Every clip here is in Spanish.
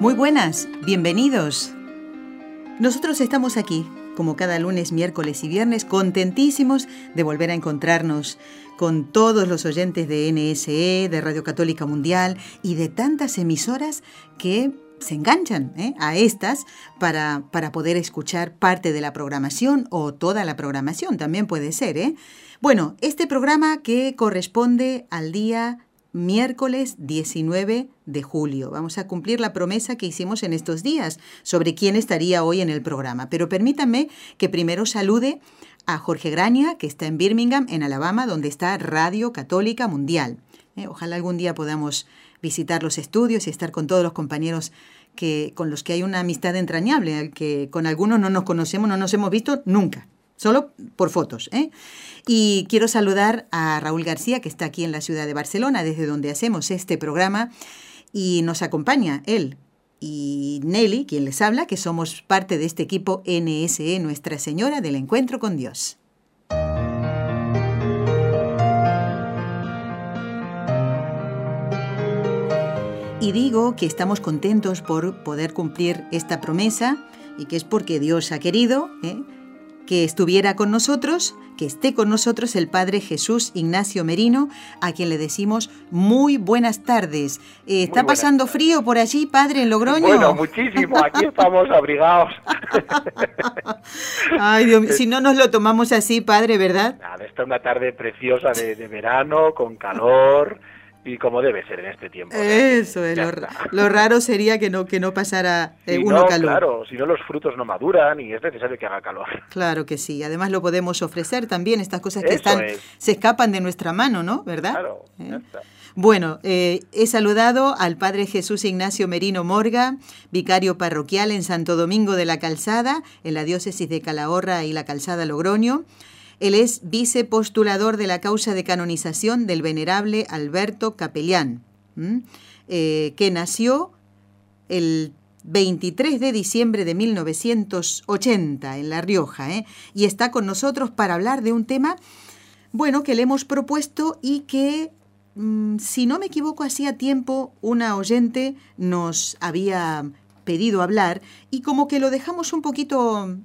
Muy buenas, bienvenidos. Nosotros estamos aquí, como cada lunes, miércoles y viernes, contentísimos de volver a encontrarnos con todos los oyentes de NSE, de Radio Católica Mundial y de tantas emisoras que se enganchan ¿eh? a estas para, para, poder escuchar parte de la programación o toda la programación, también puede ser. ¿eh? Bueno, este programa que corresponde al día miércoles 19 de julio. Vamos a cumplir la promesa que hicimos en estos días sobre quién estaría hoy en el programa. Pero permítanme que primero salude a Jorge Grania, que está en Birmingham, en Alabama, donde está Radio Católica Mundial. Eh, ojalá algún día podamos visitar los estudios y estar con todos los compañeros que, con los que hay una amistad entrañable, que con algunos no nos conocemos, no nos hemos visto nunca solo por fotos. ¿eh? Y quiero saludar a Raúl García, que está aquí en la ciudad de Barcelona, desde donde hacemos este programa, y nos acompaña él y Nelly, quien les habla, que somos parte de este equipo NSE Nuestra Señora del Encuentro con Dios. Y digo que estamos contentos por poder cumplir esta promesa y que es porque Dios ha querido. ¿eh? Que estuviera con nosotros, que esté con nosotros el Padre Jesús Ignacio Merino, a quien le decimos muy buenas tardes. Eh, ¿Está pasando frío por allí, Padre, en Logroño? Bueno, muchísimo, aquí estamos abrigados. Ay, Dios mío, si no nos lo tomamos así, Padre, ¿verdad? Nada, esta es una tarde preciosa de, de verano, con calor y como debe ser en este tiempo. Eso es, lo, raro sería que no, que no pasara eh, uno calor. Claro, si no los frutos no maduran y es necesario que haga calor. Claro que sí, además lo podemos ofrecer también, estas cosas que están se escapan de nuestra mano, ¿no? ¿Verdad? Claro, ¿Eh? Bueno, eh, he saludado al Padre Jesús Ignacio Merino Morga, vicario parroquial en Santo Domingo de la Calzada, en la diócesis de Calahorra y la Calzada Logroño. Él es vicepostulador de la causa de canonización del venerable Alberto Capellán, eh, que nació el 23 de diciembre de 1980 en La Rioja, ¿eh? y está con nosotros para hablar de un tema, bueno, que le hemos propuesto y que, mm, si no me equivoco, hacía tiempo una oyente nos había pedido hablar y como que lo dejamos un poquito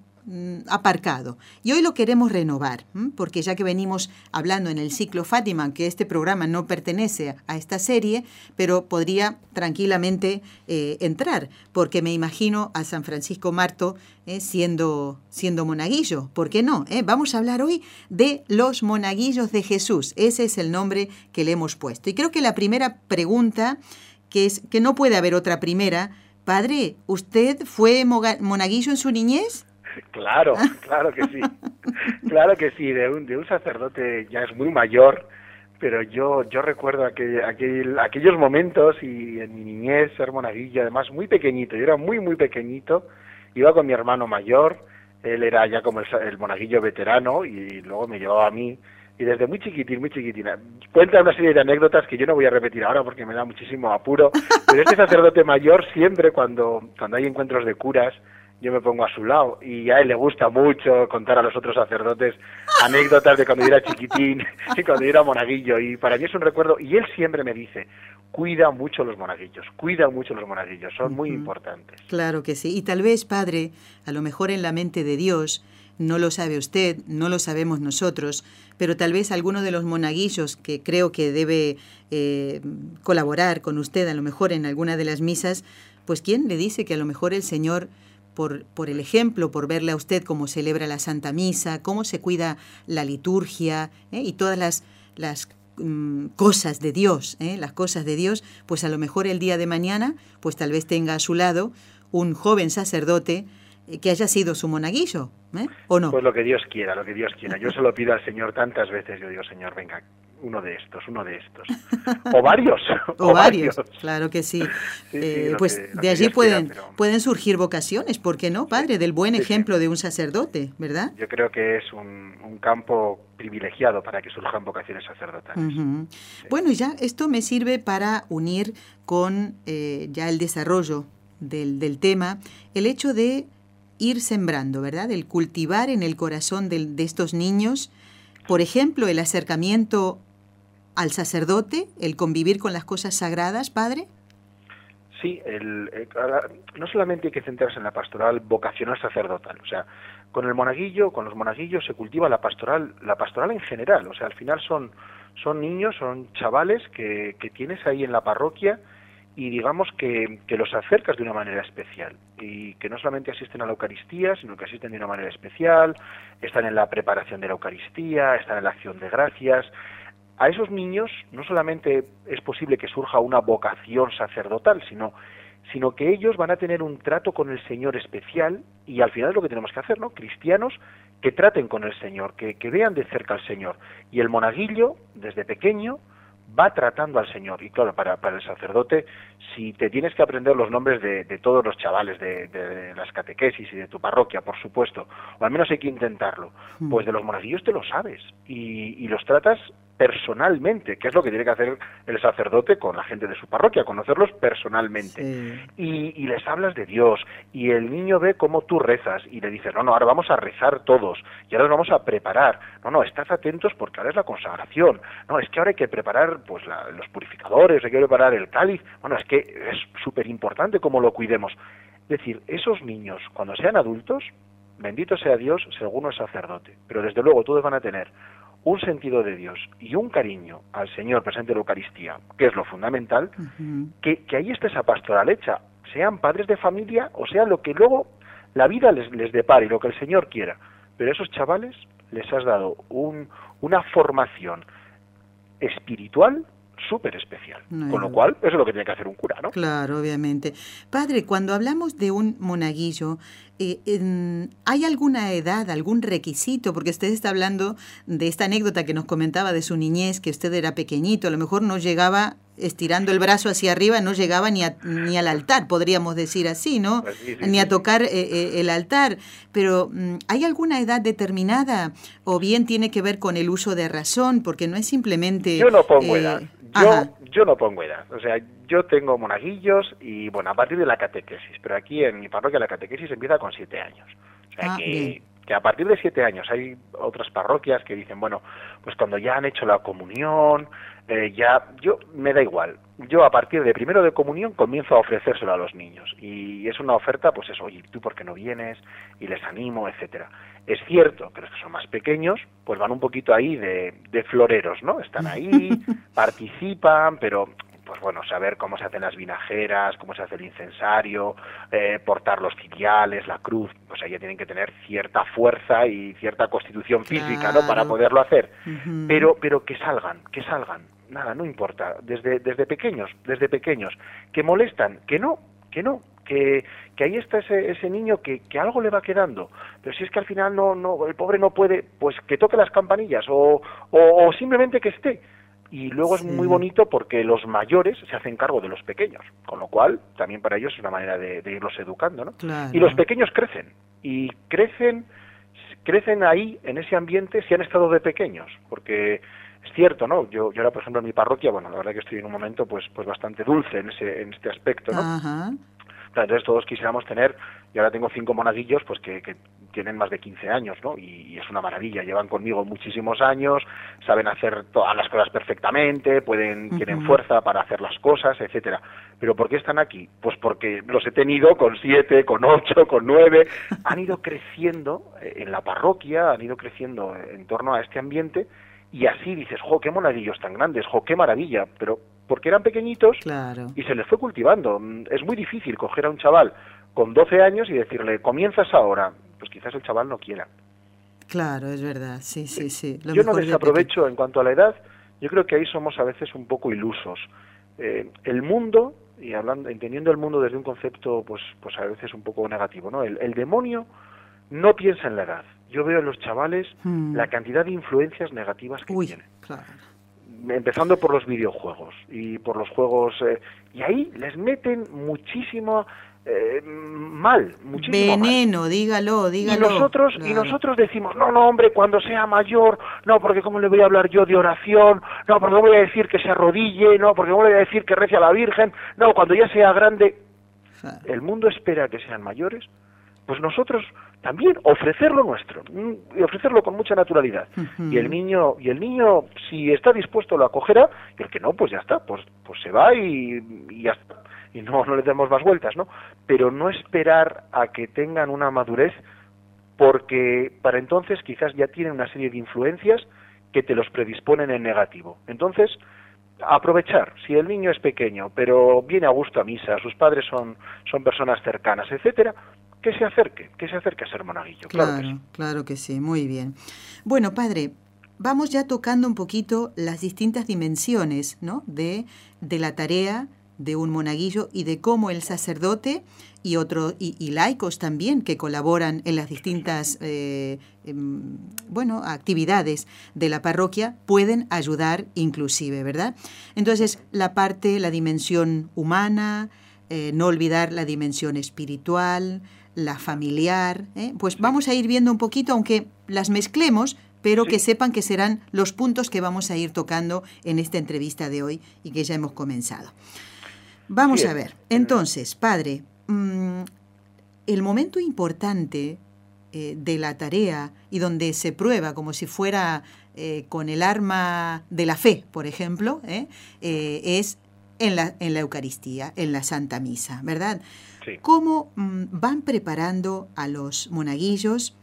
aparcado. Y hoy lo queremos renovar, porque ya que venimos hablando en el ciclo Fátima, que este programa no pertenece a esta serie, pero podría tranquilamente eh, entrar, porque me imagino a San Francisco Marto eh, siendo, siendo monaguillo. ¿Por qué no? Eh, vamos a hablar hoy de los monaguillos de Jesús. Ese es el nombre que le hemos puesto. Y creo que la primera pregunta, que es que no puede haber otra primera, Padre, ¿usted fue monaguillo en su niñez? Claro, claro que sí. Claro que sí, de un, de un sacerdote ya es muy mayor, pero yo yo recuerdo aquel, aquel, aquellos momentos y en mi niñez ser monaguillo, además muy pequeñito, yo era muy, muy pequeñito, iba con mi hermano mayor, él era ya como el, monaguillo veterano y luego me llevaba a mí y desde muy chiquitín, muy chiquitina. Cuenta una serie de anécdotas que yo no voy a repetir ahora porque me da muchísimo apuro, pero este sacerdote mayor siempre cuando, cuando hay encuentros de curas, yo me pongo a su lado y a él le gusta mucho contar a los otros sacerdotes anécdotas de cuando yo era chiquitín y cuando yo era monaguillo. Y para mí es un recuerdo y él siempre me dice cuida mucho los monaguillos, cuida mucho los monaguillos, son muy importantes. Claro que sí, y tal vez, padre, a lo mejor en la mente de Dios, no lo sabe usted, no lo sabemos nosotros, pero tal vez alguno de los monaguillos que creo que debe eh, colaborar con usted, a lo mejor en alguna de las misas, pues quién le dice que a lo mejor el Señor por, por, el ejemplo, por verle a usted cómo celebra la Santa Misa, cómo se cuida la liturgia ¿eh? y todas las, las mm, cosas de Dios, ¿eh? las cosas de Dios, pues a lo mejor el día de mañana, pues tal vez tenga a su lado un joven sacerdote eh, que haya sido su monaguillo, ¿o no? Pues lo que Dios quiera, lo que Dios quiera. Yo se lo pido al Señor tantas veces, yo digo, Señor, venga, uno de estos, uno de estos. O varios. o, varios, claro que sí. Eh, pues de allí pueden, pueden surgir vocaciones, ¿por qué no, padre? Del buen ejemplo de un sacerdote, ¿verdad? Yo creo que es un, campo privilegiado para que surjan vocaciones sacerdotales. Bueno, ya esto me sirve para unir con eh, ya el desarrollo del, del tema, el hecho de ir sembrando, ¿verdad? El cultivar en el corazón de, de estos niños, por ejemplo, el acercamiento al sacerdote, el convivir con las cosas sagradas, padre. Sí, el, eh, no solamente hay que centrarse en la pastoral vocacional sacerdotal, o sea, con el monaguillo, con los monaguillos se cultiva la pastoral, la pastoral en general, o sea, al final son, son niños, son chavales que, que tienes ahí en la parroquia y digamos que, que, los acercas de una manera especial y que no solamente asisten a la Eucaristía, sino que asisten de una manera especial, están en la preparación de la Eucaristía, están en la acción de gracias. A esos niños no solamente es posible que surja una vocación sacerdotal, sino sino que ellos van a tener un trato con el Señor especial y al final es lo que tenemos que hacer, ¿no? Cristianos que traten con el Señor, que, que vean de cerca al Señor. Y el monaguillo, desde pequeño, va tratando al Señor. Y claro, para, para el sacerdote, si te tienes que aprender los nombres de, de todos los chavales de, de, las catequesis y de tu parroquia, por supuesto, o al menos hay que intentarlo, hmm. pues de los monaguillos te lo sabes y, y los tratas personalmente, que es lo que tiene que hacer el sacerdote con la gente de su parroquia, conocerlos personalmente. Y, y, les hablas de Dios, y el niño ve cómo tú rezas, y le dices, no, no, ahora vamos a rezar todos, y ahora nos vamos a preparar. No, no, estad atentos porque ahora es la consagración. No, es que ahora hay que preparar pues los purificadores, hay que preparar el cáliz. Bueno, es que es súper importante cómo lo cuidemos. Es decir, esos niños, cuando sean adultos, bendito sea Dios si alguno es sacerdote, pero desde luego todos van a tener un sentido de Dios y un cariño al Señor presente en la Eucaristía, que es lo fundamental, que, que, ahí está esa pastoral hecha, sean padres de familia o sea lo que luego la vida les, les depare, lo que el Señor quiera. Pero a esos chavales les has dado un, una formación espiritual súper especial. Con lo cual, eso es lo que tiene que hacer un cura, ¿no? Claro, obviamente. Padre, cuando hablamos de un monaguillo, eh, ¿hay alguna edad, algún requisito? Porque usted está hablando de esta anécdota que nos comentaba de su niñez, que usted era pequeñito, a lo mejor no llegaba estirando el brazo hacia arriba, no llegaba ni, ni al altar, podríamos decir así, ¿no? Pues ni a tocar eh, eh, el altar. Pero mm, ¿hay alguna edad determinada o bien tiene que ver con el uso de razón? Porque no es simplemente... Yo no pongo edad. Yo, yo no pongo edad. O sea, yo tengo monaguillos y, bueno, a partir de la catequesis. Pero aquí en mi parroquia la catequesis empieza con siete años. O sea, ah, que, que, a partir de siete años hay otras parroquias que dicen, bueno, pues cuando ya han hecho la comunión, eh, ya, yo, me da igual. Yo a partir de primero de comunión comienzo a ofrecérselo a los niños. Y es una oferta, pues eso, oye, ¿tú por qué no vienes? Y les animo, etcétera. Es cierto que los que son más pequeños, pues van un poquito ahí de, de floreros, ¿no? Están ahí, participan, pero pues bueno, saber cómo se hacen las vinajeras, cómo se hace el incensario, eh, portar los ciriales, la cruz, pues ahí ya tienen que tener cierta fuerza y cierta constitución física, ¿no? Para poderlo hacer. Pero, pero que salgan, que salgan. Nada, no importa. Desde, desde pequeños, desde pequeños. Que molestan, que no, que no, que, que ahí está ese, ese niño que, que, algo le va quedando. Pero si es que al final no, no, el pobre no puede, pues que toque las campanillas o, o, o simplemente que esté. Y luego es muy bonito porque los mayores se hacen cargo de los pequeños, con lo cual también para ellos es una manera de, de irlos educando, ¿no? Y los pequeños crecen, y crecen, crecen ahí, en ese ambiente, si han estado de pequeños, porque es cierto, ¿no? Yo, yo ahora, por ejemplo, en mi parroquia, bueno, la verdad que estoy en un momento, pues, pues bastante dulce en ese, en este aspecto, ¿no? Ajá. Entonces todos quisiéramos tener, y ahora tengo cinco monaguillos, pues que, que tienen más de 15 años, ¿no? Y, es una maravilla, llevan conmigo muchísimos años, saben hacer todas las cosas perfectamente, pueden, tienen fuerza para hacer las cosas, etcétera. Pero ¿por qué están aquí? Pues porque los he tenido con siete, con ocho, con nueve, han ido creciendo eh, en la parroquia, han ido creciendo en torno a este ambiente, y así dices, jo, qué monaguillos tan grandes, jo, qué maravilla, pero porque eran pequeñitos y se les fue cultivando. Es muy difícil coger a un chaval con 12 años y decirle, comienzas ahora. Pues quizás el chaval no quiera. Claro, es verdad, sí, sí, sí. yo no desaprovecho en cuanto a la edad, yo creo que ahí somos a veces un poco ilusos. Eh, el mundo, y hablando, entendiendo el mundo desde un concepto, pues, pues a veces un poco negativo, ¿no? El, el demonio no piensa en la edad. Yo veo en los chavales hmm. la cantidad de influencias negativas que Uy, tienen. Claro empezando por los videojuegos y por los juegos eh, y ahí les meten muchísimo eh, mal, muchísimo veneno, dígalo, dígalo. Y nosotros y nosotros decimos, "No, no, hombre, cuando sea mayor, no, porque cómo le voy a hablar yo de oración, no, porque voy a decir que se arrodille, no, porque voy a decir que rece a la Virgen, no, cuando ya sea grande." El mundo espera que sean mayores, pues nosotros también ofrecer lo nuestro mm, y ofrecerlo con mucha naturalidad. Y el niño y el niño si está dispuesto lo acogerá y el que no pues ya está pues pues se va y, y ya está. Y no no le demos más vueltas no pero no esperar a que tengan una madurez porque para entonces quizás ya tienen una serie de influencias que te los predisponen en negativo. Entonces aprovechar. Si el niño es pequeño pero viene a gusto a misa sus padres son son personas cercanas etcétera que se acerque, que se acerque a ser monaguillo. Claro, claro que, sí. claro que sí, muy bien. Bueno, padre, vamos ya tocando un poquito las distintas dimensiones ¿no? de, de la tarea de un monaguillo y de cómo el sacerdote y, otro, y, laicos también que colaboran en las distintas eh, em, bueno, actividades de la parroquia pueden ayudar inclusive, ¿verdad? Entonces, la parte, la dimensión humana, eh, no olvidar la dimensión espiritual, la familiar, ¿eh? pues vamos a ir viendo un poquito, aunque las mezclemos, pero que sepan que serán los puntos que vamos a ir tocando en esta entrevista de hoy y que ya hemos comenzado. Vamos a ver, entonces, padre, mm, el momento importante eh, de la tarea y donde se prueba como si fuera eh, con el arma de la fe, por ejemplo, es en la, en la Eucaristía, en la Santa Misa, ¿verdad? ¿Cómo mm, van preparando a los monaguillos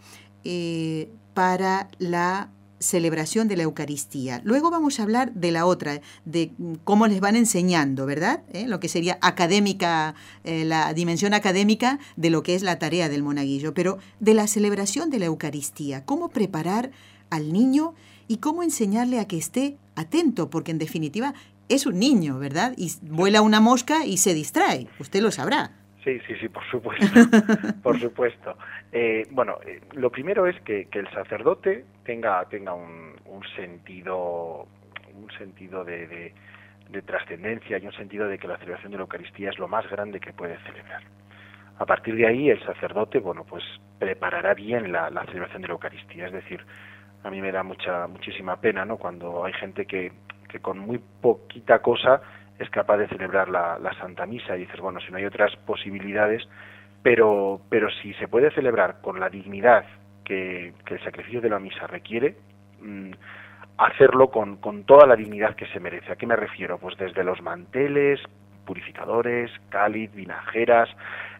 eh, para la celebración de la Eucaristía. Luego vamos a hablar de la otra, de mm, cómo les van enseñando, ¿verdad? ¿Eh? Lo que sería académica, eh, la dimensión académica de lo que es la tarea del monaguillo, pero de la celebración de la Eucaristía, cómo preparar al niño y cómo enseñarle a que esté atento, porque en definitiva es un niño, ¿verdad? Y vuela una mosca y se distrae, usted lo sabrá. Sí, sí, sí, por supuesto, por supuesto. Eh, bueno, eh, lo primero es que, el sacerdote tenga tenga un, sentido un sentido de, de, trascendencia y un sentido de que la celebración de la Eucaristía es lo más grande que puede celebrar. A partir de ahí, el sacerdote, bueno, pues preparará bien la, la celebración de la Eucaristía. Es decir, a mí me da mucha muchísima pena, ¿no? Cuando hay gente que, que con muy poquita cosa es capaz de celebrar la, Santa Misa y dices, bueno, si no hay otras posibilidades, pero, pero si se puede celebrar con la dignidad que, el sacrificio de la misa requiere, mm, hacerlo con, con toda la dignidad que se merece. ¿A qué me refiero? Pues desde los manteles, purificadores, cáliz, vinajeras,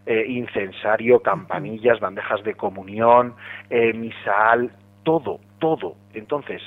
eh, incensario, campanillas, bandejas de comunión, eh, misal, todo, todo. Entonces,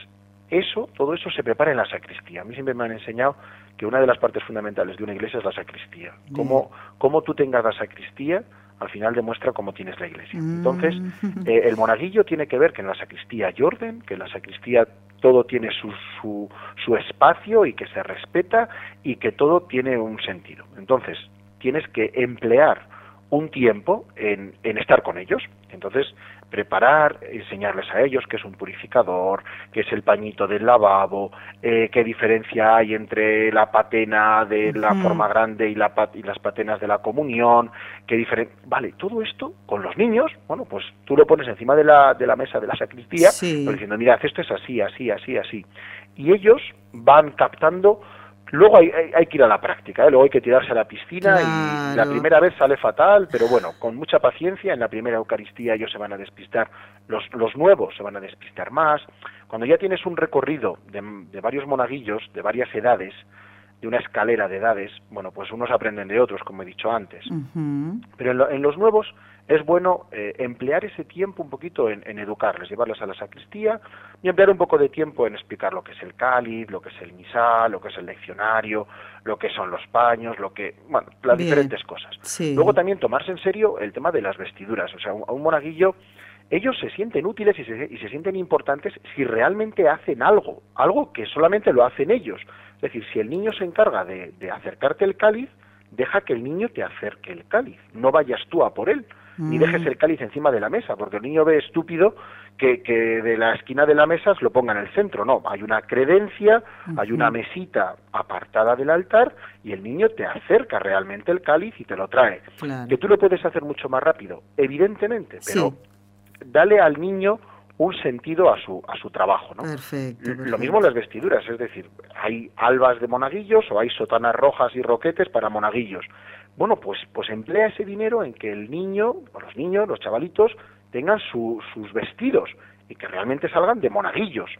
eso, todo eso se prepara en la sacristía. A mí siempre me han enseñado que una de las partes fundamentales de una iglesia es la sacristía. Cómo, cómo tú tengas la sacristía, al final demuestra cómo tienes la iglesia. Mm. Entonces, eh, el monaguillo tiene que ver que en la sacristía hay orden, que en la sacristía todo tiene su, su, su espacio y que se respeta y que todo tiene un sentido. Entonces, tienes que emplear un tiempo en, en estar con ellos. Entonces, preparar, enseñarles a ellos qué es un purificador, qué es el pañito del lavabo, eh, qué diferencia hay entre la patena de la forma grande y, la y las patenas de la comunión, qué diferencia... Vale, todo esto con los niños, bueno, pues tú lo pones encima de la, de la mesa de la sacristía, diciendo, mira, esto es así, así, así, así. Y ellos van captando Luego hay, hay, que ir a la práctica, ¿eh? luego hay que tirarse a la piscina y la primera vez sale fatal, pero bueno, con mucha paciencia, en la primera Eucaristía ellos se van a despistar, los, los nuevos se van a despistar más. Cuando ya tienes un recorrido de, de varios monaguillos, de varias edades, de una escalera de edades, bueno, pues unos aprenden de otros, como he dicho antes. Pero en, los nuevos es bueno eh, emplear ese tiempo un poquito en, educarles, llevarles a la sacristía y emplear un poco de tiempo en explicar lo que es el cáliz, lo que es el misal, lo que es el leccionario, lo que son los paños, lo que, bueno, las diferentes cosas. Luego también tomarse en serio el tema de las vestiduras, o sea, a un monaguillo ellos se sienten útiles y se, y se, sienten importantes si realmente hacen algo, algo que solamente lo hacen ellos. Es decir, si el niño se encarga de, acercarte el cáliz, deja que el niño te acerque el cáliz, no vayas tú a por él. Ni dejes el cáliz encima de la mesa, porque el niño ve estúpido que, que de la esquina de la mesa se lo ponga en el centro. No, hay una credencia, hay una mesita apartada del altar y el niño te acerca realmente el cáliz y te lo trae. Que tú lo puedes hacer mucho más rápido, evidentemente, pero dale al niño un sentido a su, a su trabajo. ¿no? Perfecto, Lo mismo las vestiduras, es decir, hay albas de monaguillos o hay sotanas rojas y roquetes para monaguillos. Bueno, pues, pues emplea ese dinero en que el niño, o los niños, los chavalitos, tengan sus vestidos y que realmente salgan de monaguillos.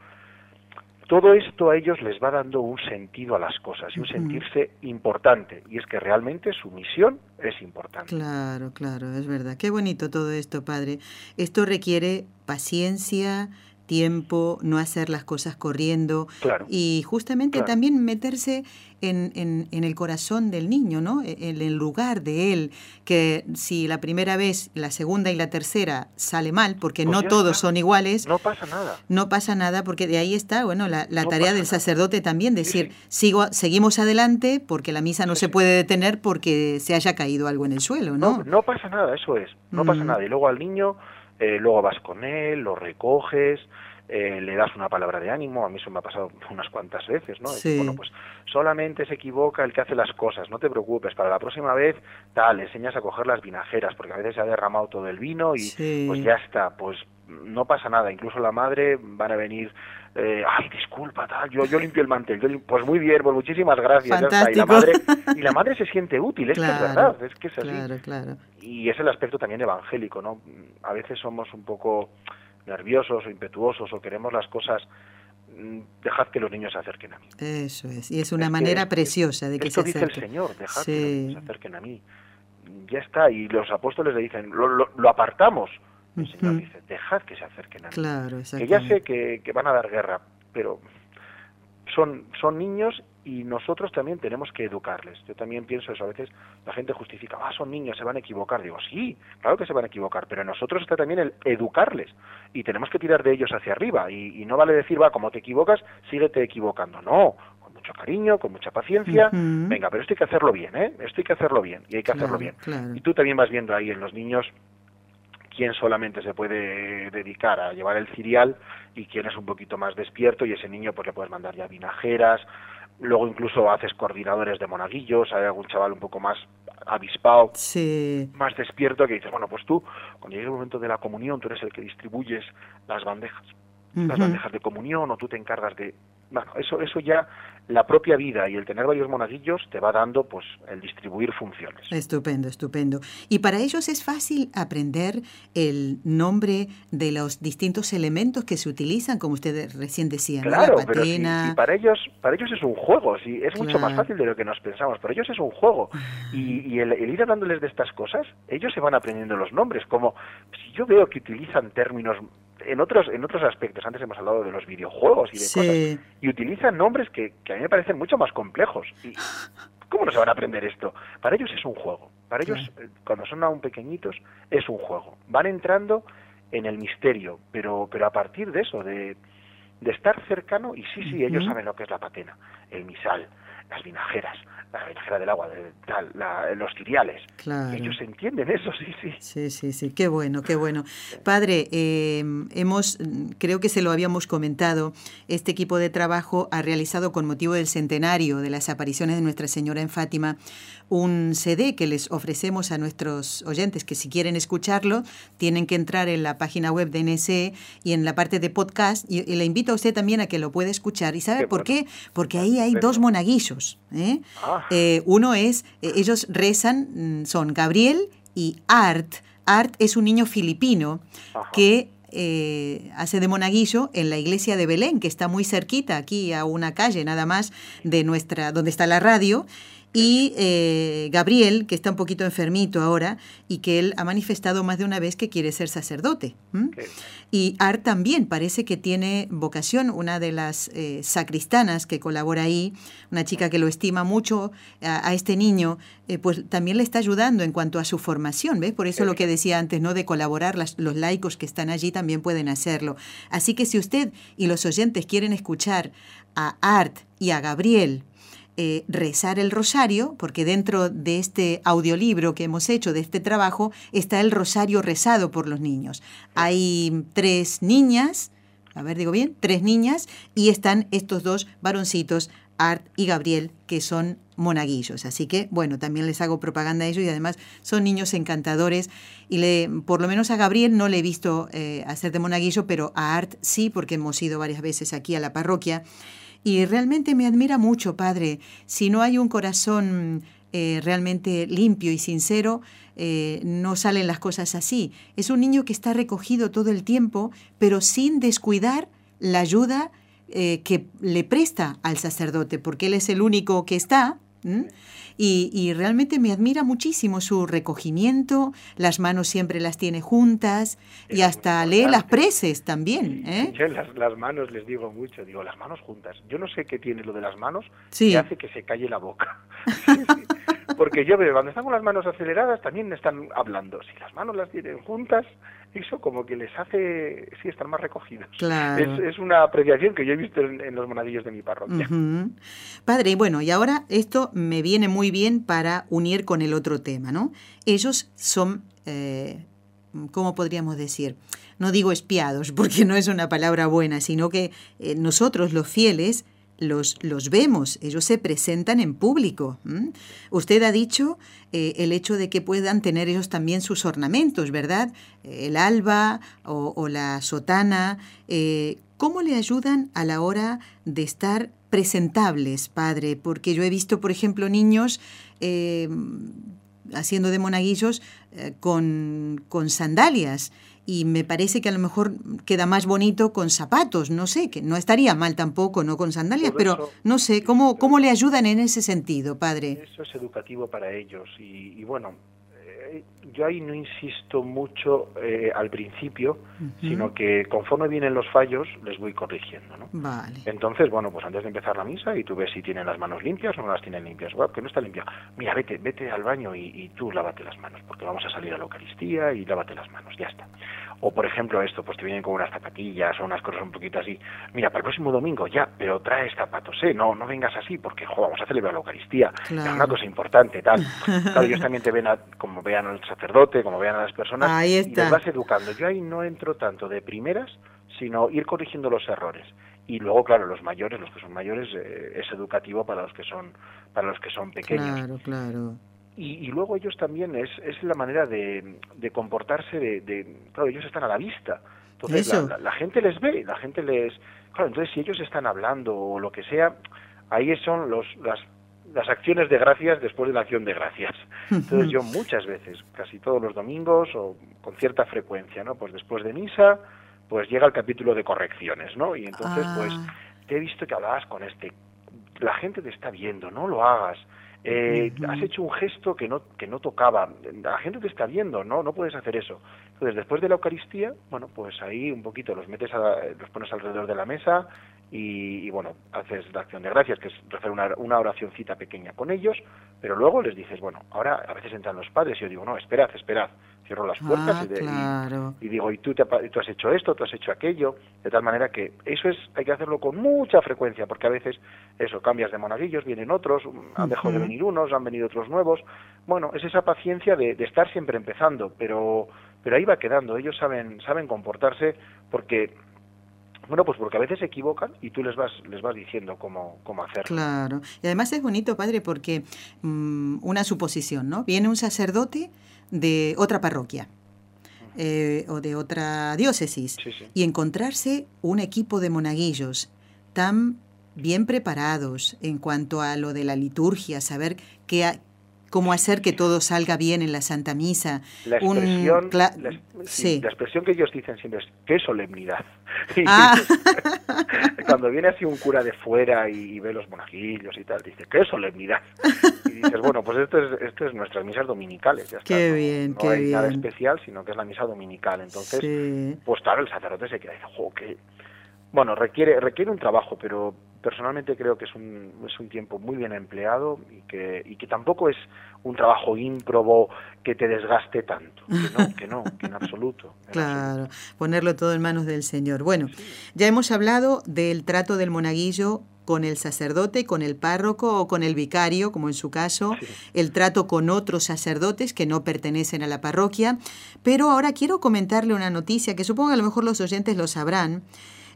Todo esto a ellos les va dando un sentido a las cosas y un sentirse importante. Y es que realmente su misión es importante. Claro, claro, es verdad. Qué bonito todo esto, padre. Esto requiere paciencia, tiempo, no hacer las cosas corriendo. y justamente también meterse en, en, el corazón del niño, ¿no? E, en el lugar de él, que si la primera vez, la segunda y la tercera sale mal, porque pues no todos son iguales. No pasa nada. No pasa nada, porque de ahí está, bueno, la, tarea del sacerdote también, decir, Sigo, seguimos adelante porque la misa no se puede detener porque se haya caído algo en el suelo, ¿no? No, no pasa nada, eso es, no pasa mm. nada. Y luego al niño eh, luego vas con él, lo recoges, eh, le das una palabra de ánimo, a mí eso me ha pasado unas cuantas veces, ¿no? bueno, pues solamente se equivoca el que hace las cosas, no te preocupes, para la próxima vez, tal, le enseñas a coger las vinajeras, porque a veces se ha derramado todo el vino y pues ya está, pues no pasa nada, incluso la madre van a venir eh, ay, disculpa, tal, yo, yo limpio el mantel, pues muy bien, pues muchísimas gracias. Y, la madre, y la madre se siente útil, es que es verdad, es que es así. Y es el aspecto también evangélico, ¿no? A veces somos un poco nerviosos o impetuosos o queremos las cosas mm, dejad que los niños se acerquen a mí. Eso es, y es una manera preciosa de que se acerquen. dice el Señor, dejad que se acerquen a mí. Ya está, y los apóstoles le dicen, lo, lo apartamos, el Señor dice, dejad que se acerquen a mí. Claro, que ya sé que, que, van a dar guerra, pero son, son niños y nosotros también tenemos que educarles. Yo también pienso eso, a veces la gente justifica, ah, son niños, se van a equivocar. Digo, sí, claro que se van a equivocar, pero nosotros está también el educarles y tenemos que tirar de ellos hacia arriba y, no vale decir, va, como te equivocas, síguete equivocando. No, con mucho cariño, con mucha paciencia, venga, pero esto hay que hacerlo bien, ¿eh? Esto hay que hacerlo bien y hay que hacerlo bien. Y tú también vas viendo ahí en los niños quién solamente se puede dedicar a llevar el cirial y quién es un poquito más despierto y ese niño pues le puedes mandar ya vinajeras, luego incluso haces coordinadores de monaguillos, hay algún chaval un poco más avispado, más despierto que dices, bueno, pues tú, cuando llegue el momento de la comunión, tú eres el que distribuyes las bandejas, las bandejas de comunión o tú te encargas de bueno, eso, eso ya la propia vida y el tener varios monaguillos te va dando pues el distribuir funciones. Estupendo, estupendo. Y para ellos es fácil aprender el nombre de los distintos elementos que se utilizan, como ustedes recién decían, claro, la patena. para ellos, para ellos es un juego, sí, es mucho más fácil de lo que nos pensamos. Para ellos es un juego y, y el, el, ir dándoles de estas cosas, ellos se van aprendiendo los nombres. Como si yo veo que utilizan términos en otros en otros aspectos antes hemos hablado de los videojuegos y de cosas y utilizan nombres que, a mí me parecen mucho más complejos. Y cómo no se van a aprender esto para ellos es un juego. Para ellos eh, cuando son aún pequeñitos es un juego. Van entrando en el misterio pero pero a partir de eso de, de estar cercano y sí sí ellos saben lo que es la patena el misal las vinajeras la vinajera del agua, de, los ciriales. Ellos entienden eso, sí, sí. Sí, sí, sí, qué bueno, qué bueno. Padre, em, hemos, creo que se lo habíamos comentado, este equipo de trabajo ha realizado con motivo del centenario de las apariciones de Nuestra Señora en Fátima un CD que les ofrecemos a nuestros oyentes que si quieren escucharlo tienen que entrar en la página web de NSE y en la parte de podcast y, le invito a usted también a que lo pueda escuchar. ¿Y sabe por qué? Porque ahí hay dos monaguillos. ¿Eh? Ah. Eh, uno es, eh, ellos rezan, mm, son Gabriel y Art. Art es un niño filipino que hace de monaguillo en la iglesia de Belén, que está muy cerquita, aquí a una calle nada más de nuestra, donde está la radio y eh, Gabriel, que está un poquito enfermito ahora y que él ha manifestado más de una vez que quiere ser sacerdote. Y Art también parece que tiene vocación, una de las eh, sacristanas que colabora ahí, una chica que lo estima mucho a, este niño, eh, pues también le está ayudando en cuanto a su formación, ¿ves? Por eso lo que decía antes, ¿no? De colaborar, los laicos que están allí también pueden hacerlo. Así que si usted y los oyentes quieren escuchar a Art y a Gabriel, eh, rezar el rosario, porque dentro de este audiolibro que hemos hecho, de este trabajo, está el rosario rezado por los niños. Hay tres niñas, a ver, digo bien, tres niñas, y están estos dos varoncitos, Art y Gabriel, que son monaguillos. Así que, bueno, también les hago propaganda a ellos y además son niños encantadores. Y le, por lo menos a Gabriel no le he visto eh, hacer de monaguillo, pero a Art sí, porque hemos ido varias veces aquí a la parroquia. Y realmente me admira mucho, Padre. Si no hay un corazón eh, realmente limpio y sincero, eh, no salen las cosas así. Es un niño que está recogido todo el tiempo, pero sin descuidar la ayuda eh, que le presta al sacerdote, porque él es el único que está. Y, realmente me admira muchísimo su recogimiento, las manos siempre las tiene juntas y hasta lee las preces también. ¿eh? Yo las, las, manos les digo mucho, digo, las manos juntas. Yo no sé qué tiene lo de las manos que hace que se calle la boca. Porque yo veo, cuando están con las manos aceleradas también están hablando. Si las manos las tienen juntas, eso como que les hace, sí, estar más recogidos. Es, una apreciación que yo he visto en, los monadillos de mi parroquia. Padre, bueno, y ahora esto me viene muy bien para unir con el otro tema, ¿no? Ellos son, eh, ¿cómo podríamos decir? No digo espiados, porque no es una palabra buena, sino que eh, nosotros los fieles los, los vemos, ellos se presentan en público. Usted ha dicho eh, el hecho de que puedan tener ellos también sus ornamentos, ¿verdad? El alba o, la sotana. Eh, ¿Cómo le ayudan a la hora de estar presentables, padre? Porque yo he visto, por ejemplo, niños eh, haciendo de monaguillos con, con sandalias y me parece que a lo mejor queda más bonito con zapatos, no sé, que no estaría mal tampoco, no con sandalias, pero no sé, ¿cómo, ¿cómo le ayudan en ese sentido, padre? Eso es educativo para ellos y, bueno, eh, yo ahí no insisto mucho eh, al principio, sino que conforme vienen los fallos les voy corrigiendo, ¿no? Vale. Entonces, bueno, pues antes de empezar la misa y tú ves si tienen las manos limpias o no las tienen limpias. Bueno, que no está limpia. Mira, vete, vete al baño y, y tú lávate las manos, porque vamos a salir a la Eucaristía y lávate las manos, ya está. O por ejemplo esto, pues te vienen con unas zapatillas o unas cosas un poquito así. Mira, para el próximo domingo ya, pero traes zapatos, ¿eh? No, no vengas así porque, jo, vamos a celebrar la Eucaristía. Es una cosa importante, tal. Claro, ellos también te ven como vean al sacerdote, como vean a las personas. Ahí está. Y les vas educando. Yo ahí no entro tanto de primeras, sino ir corrigiendo los errores y luego claro los mayores los que son mayores eh, es educativo para los que son para los que son pequeños claro claro y, luego ellos también es, es la manera de, de comportarse de, claro ellos están a la vista entonces la, gente les ve la gente les claro entonces si ellos están hablando o lo que sea ahí son los las las acciones de gracias después de la acción de gracias. Entonces yo muchas veces, casi todos los domingos o con cierta frecuencia, ¿no? Pues después de misa, pues llega el capítulo de correcciones, ¿no? Y entonces, pues, ah. te he visto que hablabas con este, la gente te está viendo, no lo hagas, eh, has hecho un gesto que no, que no tocaba, la gente te está viendo, no, no puedes hacer eso. Entonces, después de la Eucaristía, bueno, pues ahí un poquito los metes, a, los pones alrededor de la mesa y, bueno, haces la acción de gracias, que es hacer una, una oracióncita pequeña con ellos, pero luego les dices, bueno, ahora a veces entran los padres y yo digo, no, esperad, esperad, cierro las puertas ah, y, digo, y tú, te, tú has hecho esto, tú has hecho aquello, de tal manera que eso es, hay que hacerlo con mucha frecuencia, porque a veces eso, cambias de monaguillos, vienen otros, han dejado de venir unos, han venido otros nuevos, bueno, es esa paciencia de, estar siempre empezando, pero, pero ahí va quedando, ellos saben, saben comportarse porque bueno, pues porque a veces se equivocan y tú les vas, les vas diciendo cómo, cómo hacerlo. Claro. Y además es bonito, padre, porque mm, una suposición, ¿no? Viene un sacerdote de otra parroquia eh, o de otra diócesis y encontrarse un equipo de monaguillos tan bien preparados en cuanto a lo de la liturgia, saber qué, cómo hacer que todo salga bien en la Santa Misa. La expresión, la, expresión que ellos dicen siempre es qué solemnidad. Ah. Cuando viene así un cura de fuera y, ve los monajillos y tal, dice qué solemnidad. Y dices, bueno, pues esto es, esto es nuestras misas dominicales. Ya qué bien, no, hay nada especial, sino que es la misa dominical. Entonces, pues claro, el sacerdote se queda y dice, jo, qué... Bueno, requiere, requiere un trabajo, pero personalmente creo que es un, es un tiempo muy bien empleado y que, y que tampoco es un trabajo ímprobo que te desgaste tanto, que no, que no, que en absoluto. claro, ponerlo todo en manos del Señor. Bueno, ya hemos hablado del trato del monaguillo con el sacerdote, con el párroco o con el vicario, como en su caso, el trato con otros sacerdotes que no pertenecen a la parroquia. Pero ahora quiero comentarle una noticia que supongo que a lo mejor los oyentes lo sabrán,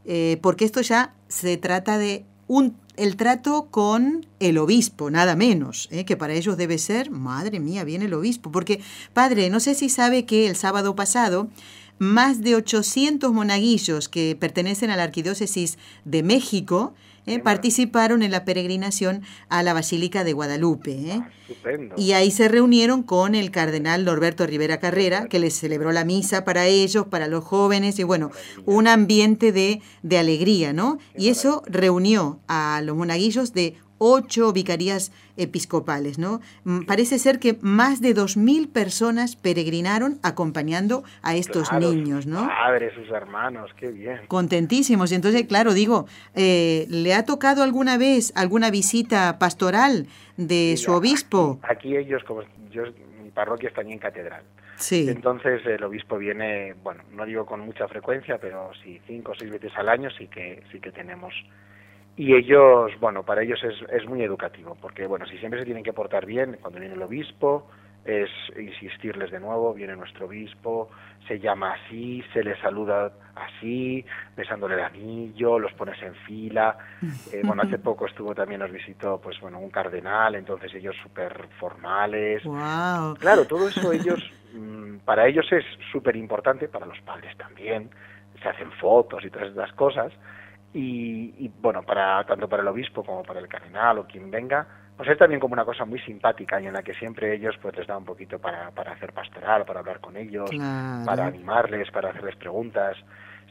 eh, porque esto ya se trata de un, el trato con el obispo, nada menos, ¿eh? que para ellos debe ser, madre mía, viene el obispo, porque, padre, no sé si sabe que el sábado pasado más de 800 monaguillos que pertenecen a la Arquidiócesis de México ¿eh? participaron en la peregrinación a la Basílica de Guadalupe. ¿eh? Ah, y ahí se reunieron con el cardenal Norberto Rivera Carrera, que les celebró la misa para ellos, para los jóvenes, y bueno, un ambiente de, de alegría, ¿no? Y eso reunió a los monaguillos de ocho vicarías episcopales, ¿no? Mm, parece ser que más de dos mil personas peregrinaron acompañando a estos niños, ¿no? Padres, sus hermanos, qué bien. Contentísimos. Y entonces, claro, digo, eh, ¿le ha tocado alguna vez alguna visita pastoral de su obispo? Aquí ellos, como yo, mi parroquia está en catedral. Sí. Entonces el obispo viene, bueno, no digo con mucha frecuencia, pero sí cinco o seis veces al año sí que sí que tenemos y ellos, bueno, para ellos es, es muy educativo, porque, bueno, si siempre se tienen que portar bien, cuando viene el obispo, es insistirles de nuevo, viene nuestro obispo, se llama así, se le saluda así, besándole el anillo, los pones en fila. Eh, bueno, hace poco estuvo también, nos visitó, pues bueno, un cardenal, entonces ellos súper formales. Claro, todo eso ellos, mm, para ellos es súper importante, para los padres también, se hacen fotos y todas estas cosas, y, bueno, para tanto para el obispo como para el cardenal o quien venga, pues es también como una cosa muy simpática y en la que siempre ellos pues les da un poquito para, para hacer pastoral, para hablar con ellos, para animarles, para hacerles preguntas.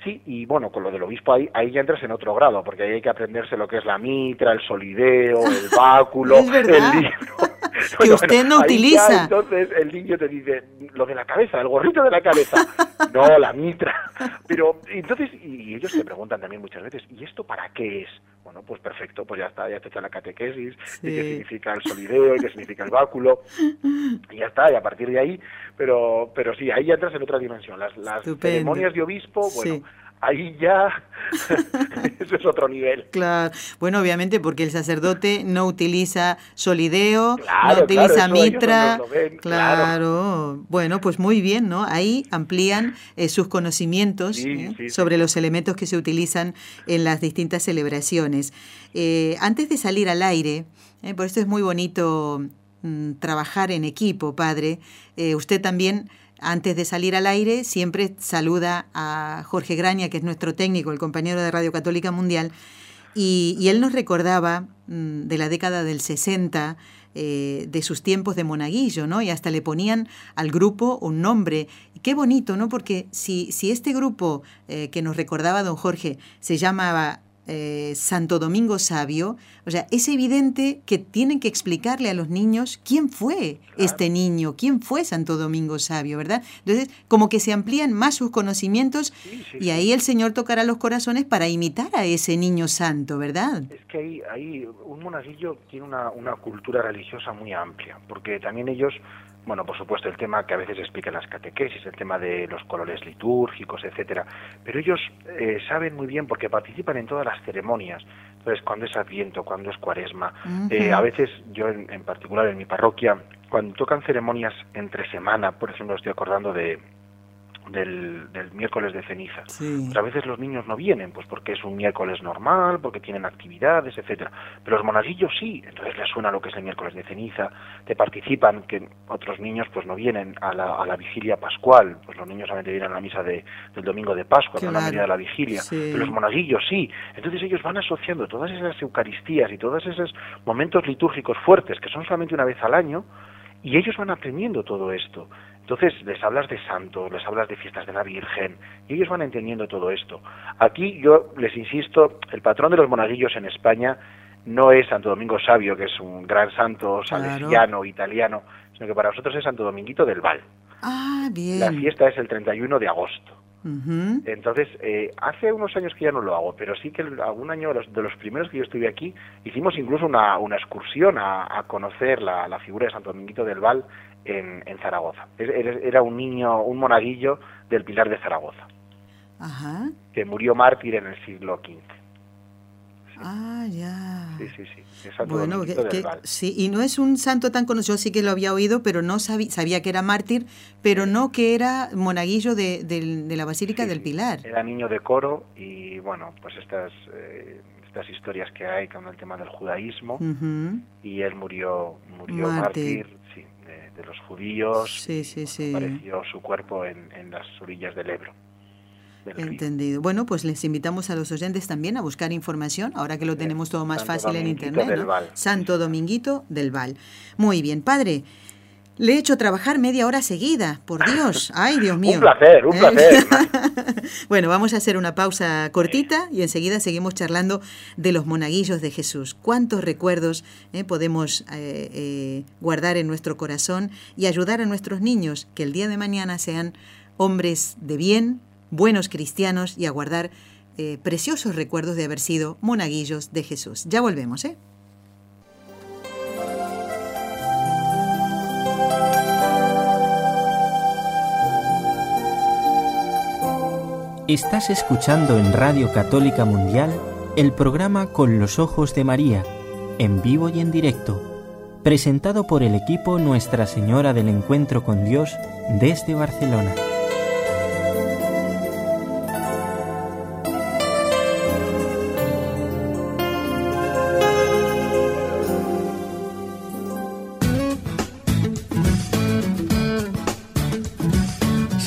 Sí, y bueno, con lo del obispo ahí, ahí ya entras en otro grado, porque ahí hay que aprenderse lo que es la mitra, el solideo, el báculo, el libro. que usted no utiliza. entonces el niño te dice, lo de la cabeza, el gorrito de la cabeza. no, la mitra. Pero entonces, y ellos te preguntan también muchas veces, ¿y esto para qué es? Bueno, pues perfecto, pues ya está, ya te echa la catequesis, y qué significa el solideo, y qué significa el báculo, y ya está, y a partir de ahí, pero, pero sí, ahí ya entras en otra dimensión. Las, las ceremonias de obispo, bueno, ahí ya eso es otro nivel. Claro, bueno, obviamente porque el sacerdote no utiliza solideo, no utiliza mitra. claro. bueno, pues muy bien, ¿no? Ahí amplían eh, sus conocimientos ¿eh? sobre los elementos que se utilizan en las distintas celebraciones. Eh, antes de salir al aire, por esto es muy bonito mm, trabajar en equipo, padre, usted también antes de salir al aire, siempre saluda a Jorge Graña, que es nuestro técnico, el compañero de Radio Católica Mundial, y, él nos recordaba mm, de la década del 60, eh, de sus tiempos de monaguillo, ¿no? Y hasta le ponían al grupo un nombre. qué bonito, ¿no? Porque si, si este grupo eh, que nos recordaba don Jorge se llamaba eh, Santo Domingo Sabio, o sea, es evidente que tienen que explicarle a los niños quién fue este niño, quién fue Santo Domingo Sabio, ¿verdad? Entonces, como que se amplían más sus conocimientos y ahí el Señor tocará los corazones para imitar a ese niño santo, ¿verdad? Es que ahí, ahí un monaguillo tiene una, una cultura religiosa muy amplia, porque también ellos bueno, por supuesto, el tema que a veces explican las catequesis, el tema de los colores litúrgicos, etcétera. Pero ellos eh, saben muy bien porque participan en todas las ceremonias. Entonces, cuando es Adviento, cuando es Cuaresma, eh, a veces yo en, en particular en mi parroquia, cuando tocan ceremonias entre semana, por ejemplo, estoy acordando de del, del miércoles de ceniza. Pues a veces los niños no vienen, pues porque es un miércoles normal, porque tienen actividades, etcétera. Pero los monaguillos sí, entonces les suena lo que es el miércoles de ceniza, te participan, que otros niños pues no vienen a la, a la vigilia pascual, pues los niños solamente vienen a la misa de, del domingo de Pascua, no a la medida de la vigilia, pero los monaguillos sí. Entonces ellos van asociando todas esas eucaristías y todos esos momentos litúrgicos fuertes, que son solamente una vez al año, y ellos van aprendiendo todo esto. Entonces les hablas de santos, les hablas de fiestas de la Virgen, y ellos van entendiendo todo esto. Aquí yo les insisto, el patrón de los monaguillos en España no es Santo Domingo Sabio, que es un gran santo salesiano, italiano, sino que para nosotros es Santo Dominguito del Val. Ah, bien. La fiesta es el 31 de agosto. Entonces, eh, hace unos años que ya no lo hago, pero sí que algún año de los, primeros que yo estuve aquí, hicimos incluso una, una excursión a, conocer la, la, figura de Santo Dominguito del Val en, en Zaragoza. Era un niño, un monaguillo del Pilar de Zaragoza, que murió mártir en el siglo XV. Ah, ya. Sí, sí, sí. Es Santo Bueno, que- que- sí, y no es un santo tan conocido, sí que lo había oído, pero no sabía, sabía que era mártir, pero no que era monaguillo de, la Basílica Sí, del. Pilar. Era niño de coro y, bueno, pues estas, eh, estas historias que hay con el tema del judaísmo y él murió, murió Mártir. mártir, sí, de, de los judíos. Sí, sí, sí. Apareció su cuerpo en, en las orillas del Ebro. Entendido. Bueno, pues les invitamos a los oyentes también a buscar información, ahora que lo tenemos todo más Santo fácil en Internet. del ¿no? Val. Santo Dominguito del Val. Muy bien, padre. Le he hecho trabajar media hora seguida, por Dios. Ay, Dios mío. Un placer, un ¿Eh? placer. bueno, vamos a hacer una pausa cortita y enseguida seguimos charlando de los monaguillos de Jesús. ¿Cuántos recuerdos eh, podemos eh, eh, guardar en nuestro corazón y ayudar a nuestros niños que el día de mañana sean hombres de bien, buenos cristianos y a guardar eh, preciosos recuerdos de haber sido monaguillos de Jesús? Ya volvemos, ¿eh? Estás escuchando en Radio Católica Mundial el programa Con los Ojos de María, en vivo y en directo, presentado por el equipo Nuestra Señora del Encuentro con Dios desde Barcelona.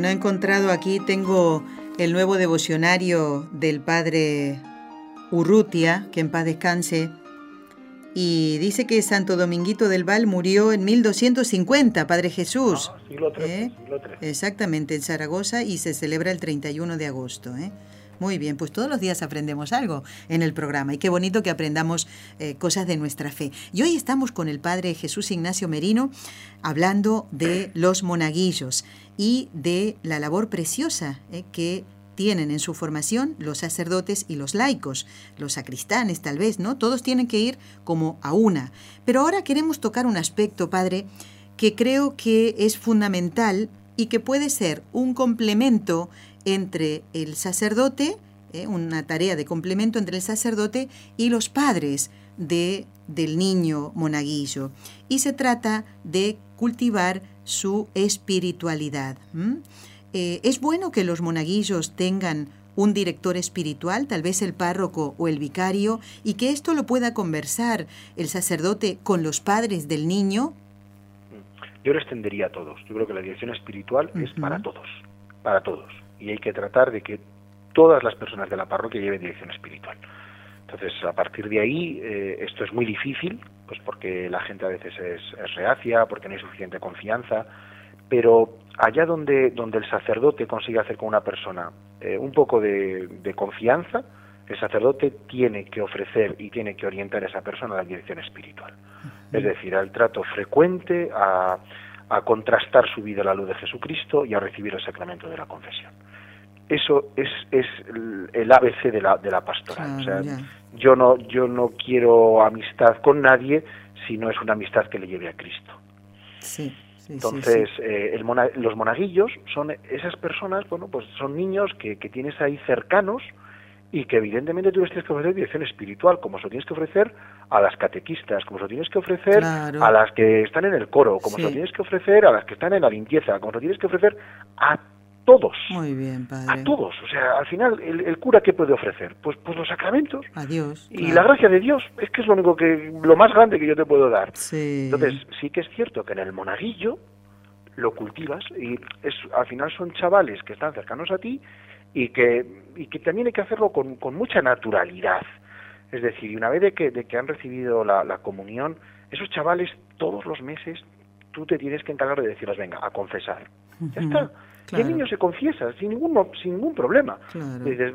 Bueno, he encontrado aquí, tengo el nuevo devocionario del padre Urrutia, que en paz descanse, y dice que Santo Dominguito del Val murió en 1250, Padre Jesús. Ah, siglo ¿Eh? siglo. Exactamente, en Zaragoza y se celebra el 31 de agosto. ¿eh? Muy bien, pues todos los días aprendemos algo en el programa y qué bonito que aprendamos eh, cosas de nuestra fe. Y hoy estamos con el Padre Jesús Ignacio Merino hablando de los monaguillos y de la labor preciosa eh, que tienen en su formación los sacerdotes y los laicos, los sacristanes tal vez, ¿no? Todos tienen que ir como a una. Pero ahora queremos tocar un aspecto, Padre, que creo que es fundamental y que puede ser un complemento entre el sacerdote, eh, una tarea de complemento entre el sacerdote y los padres de, del niño monaguillo. Y se trata de cultivar su espiritualidad. Eh, es bueno que los monaguillos tengan un director espiritual, tal vez el párroco o el vicario, y que esto lo pueda conversar el sacerdote con los padres del niño. Yo lo extendería a todos. Yo creo que la dirección espiritual es para todos, para todos. Y hay que tratar de que todas las personas de la parroquia lleven dirección espiritual. Entonces, a partir de ahí, eh, esto es muy difícil, pues porque la gente a veces es, es reacia, porque no hay suficiente confianza, pero allá donde, donde el sacerdote consigue hacer con una persona eh, un poco de, de confianza, el sacerdote tiene que ofrecer y tiene que orientar a esa persona a la dirección espiritual. Es decir, al trato frecuente, a, a contrastar su vida a la luz de Jesucristo y a recibir el sacramento de la confesión. Eso es, es el- ABC de la, de la pastoral. Claro, o sea, ya. yo no, yo no quiero amistad con nadie si no es una amistad que le lleve a Cristo. Sí, sí, sí, Entonces, sí. eh, el mona- los monaguillos son esas personas, bueno, pues son niños que, que tienes ahí cercanos y que evidentemente tú les tienes que ofrecer dirección espiritual, como se lo tienes que ofrecer a las catequistas, como se lo tienes que ofrecer Claro. a las que están en el coro, como se lo Sí. tienes que ofrecer a las que están en la limpieza, como se lo tienes que ofrecer a todos. Muy bien, A padre. todos. O sea, al final, el, el cura, ¿qué puede ofrecer? Pues, pues los sacramentos. Adiós. Y claro. la gracia de Dios es que es lo único que, lo más grande que yo te puedo dar. Sí. Entonces, sí que es cierto que en el monaguillo lo cultivas y es, al final son chavales que están cercanos a ti y que, y que también hay que hacerlo con, con mucha naturalidad. Es decir, una vez de que, de que han recibido la, la comunión, esos chavales todos los meses tú te tienes que encargar de decirles, venga, a confesar. Ya está. Y el niño se confiesa sin ningún, sin ningún problema. Dices,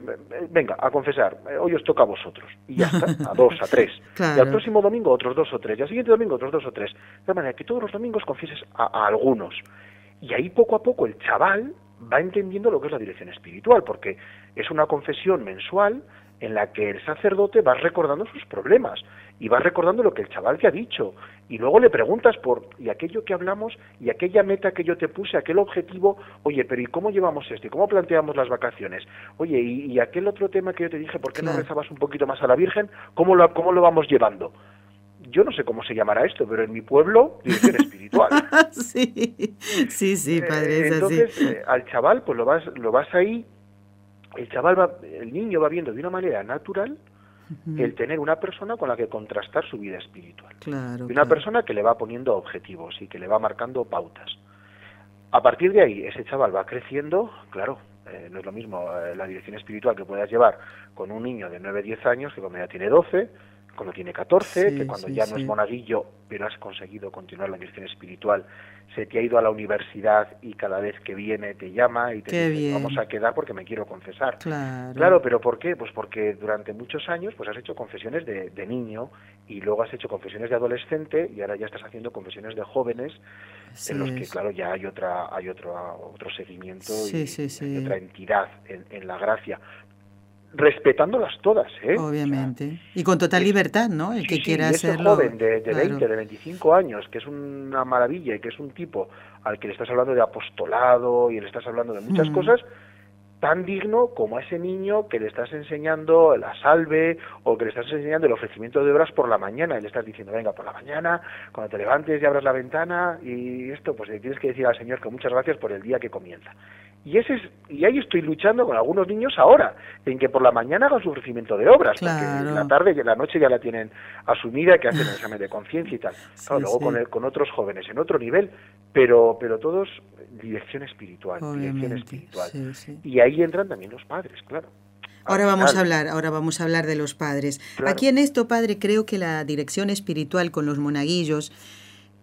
venga, a confesar, eh, hoy os toca a vosotros. Y ya está, a dos, a tres. Y al próximo domingo otros dos o tres. Y al siguiente domingo otros dos o tres. De manera que todos los domingos confieses a algunos. Y ahí poco a poco el chaval va entendiendo lo que es la dirección espiritual, porque es una confesión mensual en la que el sacerdote va recordando sus problemas y va recordando lo que el chaval te ha dicho y luego le preguntas por y aquello que hablamos y aquella meta que yo te puse, aquel objetivo, oye, pero ¿y cómo llevamos esto? ¿Y cómo planteamos las vacaciones? Oye, ¿y, aquel otro tema que yo te dije, ¿por qué no rezabas un poquito más a la Virgen? ¿Cómo lo, cómo lo vamos llevando? yo no sé cómo se llamará esto, pero en mi pueblo, dirección espiritual. sí, sí, sí, padre, entonces, eh, al chaval, pues lo vas, lo vas ahí, el chaval va, el niño va viendo de una manera natural el tener una persona con la que contrastar su vida espiritual. Claro, y una persona que le va poniendo objetivos y que le va marcando pautas. A partir de ahí, ese chaval va creciendo, claro, eh, no es lo mismo eh, la dirección espiritual que puedas llevar con un niño de 9, 10 años que cuando ya tiene 12, cuando tiene 14, que cuando ya no es monaguillo, pero has conseguido continuar la dirección espiritual, se te ha ido a la universidad y cada vez que viene te llama y te dice, vamos a quedar porque me quiero confesar. Claro. pero ¿por qué? Pues porque durante muchos años pues has hecho confesiones de, niño y luego has hecho confesiones de adolescente y ahora ya estás haciendo confesiones de jóvenes en los que, claro, ya hay otra hay otro otro seguimiento y, otra entidad en, en la gracia respetándolas todas, ¿eh? Obviamente. y con total libertad, ¿no? El que quiera ese hacerlo. joven de, de 20, de 25 años, que es una maravilla y que es un tipo al que le estás hablando de apostolado y le estás hablando de muchas cosas, tan digno como a ese niño que le estás enseñando la salve o que le estás enseñando el ofrecimiento de obras por la mañana y le estás diciendo, venga, por la mañana, cuando te levantes y abras la ventana y esto, pues le tienes que decir al Señor que muchas gracias por el día que comienza. Y, ese es, y ahí estoy luchando con algunos niños ahora, en que por la mañana hagan su ofrecimiento de obras, porque en la tarde y en la noche ya la tienen asumida, que hacen el examen de conciencia y tal. luego con, con otros jóvenes en otro nivel, pero, pero todos dirección espiritual, dirección espiritual. Y ahí entran también los padres, claro. Ahora vamos a hablar, ahora vamos a hablar de los padres. Aquí en esto, padre, creo que la dirección espiritual con los monaguillos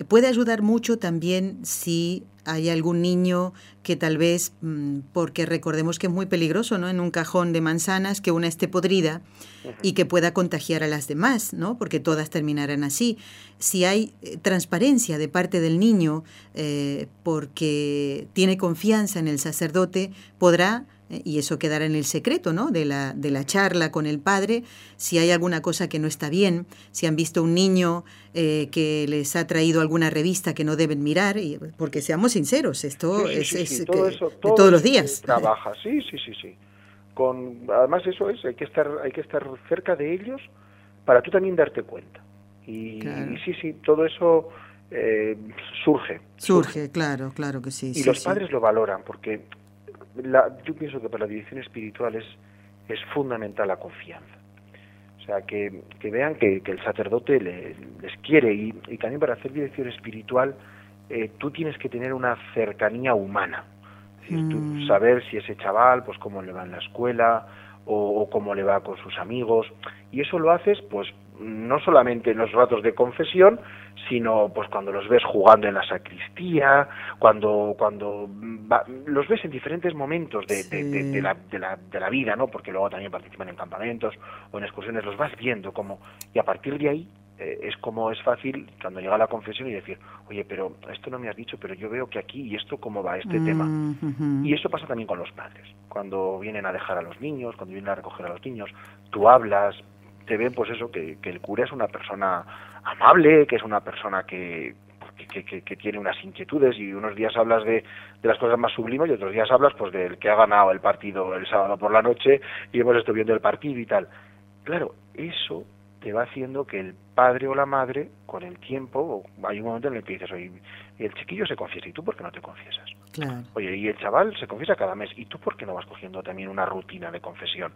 puede ayudar mucho también si hay algún niño que tal vez, mm, porque recordemos que es muy peligroso, ¿no? En un cajón de manzanas que una esté podrida y que pueda contagiar a las demás, ¿no? Porque todas terminarán así. Si hay eh, transparencia de parte del niño eh, porque tiene confianza en el sacerdote, podrá y eso quedará en el secreto ¿no? de, la, de la charla con el padre, si hay alguna cosa que no está bien, si han visto un niño eh, que les ha traído alguna revista que no deben mirar, y, porque seamos sinceros, esto es, de todos los días. Trabaja, sí, sí, sí, sí. Con, además eso es, hay que estar, hay que estar cerca de ellos para tú también darte cuenta. Y, sí, sí, todo eso eh, surge, surge. claro, claro que sí. Y los padres lo valoran porque la, yo pienso que para la dirección espiritual es, es fundamental la confianza. O sea, que, que vean que, que, el sacerdote les quiere y, y, también para hacer dirección espiritual eh, tú tienes que tener una cercanía humana. Es decir, tú mm. saber si ese chaval, pues cómo le va en la escuela o, o, cómo le va con sus amigos. Y eso lo haces pues no solamente en los ratos de confesión, sino pues cuando los ves jugando en la sacristía, cuando cuando los ves en diferentes momentos de, de, la, de, la, de la vida, ¿no? Porque luego también participan en campamentos o en excursiones, los vas viendo como y a partir de ahí eh, es como es fácil cuando llega la confesión y decir, oye, pero esto no me has dicho, pero yo veo que aquí y esto cómo va este tema. Mm, y eso pasa también con los padres. Cuando vienen a dejar a los niños, cuando vienen a recoger a los niños, tú hablas, te ven pues eso, que, el cura es una persona amable, que es una persona que, que, tiene unas inquietudes y unos días hablas de, de, las cosas más sublimes y otros días hablas pues del que ha ganado el partido el sábado por la noche y hemos estado viendo el partido y tal. Claro, eso te va haciendo que el padre o la madre, con el tiempo, hay un momento en el que dices, oye, el chiquillo se confiesa, ¿y tú por qué no te confiesas? Oye, y el chaval se confiesa cada mes, ¿y tú por qué no vas cogiendo también una rutina de confesión?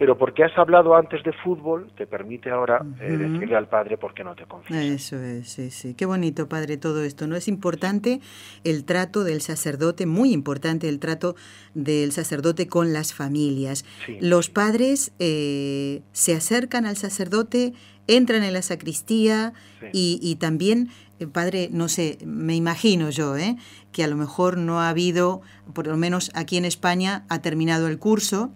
Pero porque has hablado antes de fútbol, te permite ahora eh, decirle al padre por qué no te confiesas. Eso es, sí, sí. Qué bonito, padre, todo esto. ¿No es importante el trato del sacerdote, muy importante el trato del sacerdote con las familias? Los padres eh, se acercan al sacerdote, entran en la sacristía y, y, también, eh, padre, no sé, me imagino yo, ¿eh? que a lo mejor no ha habido, por lo menos aquí en España, ha terminado el curso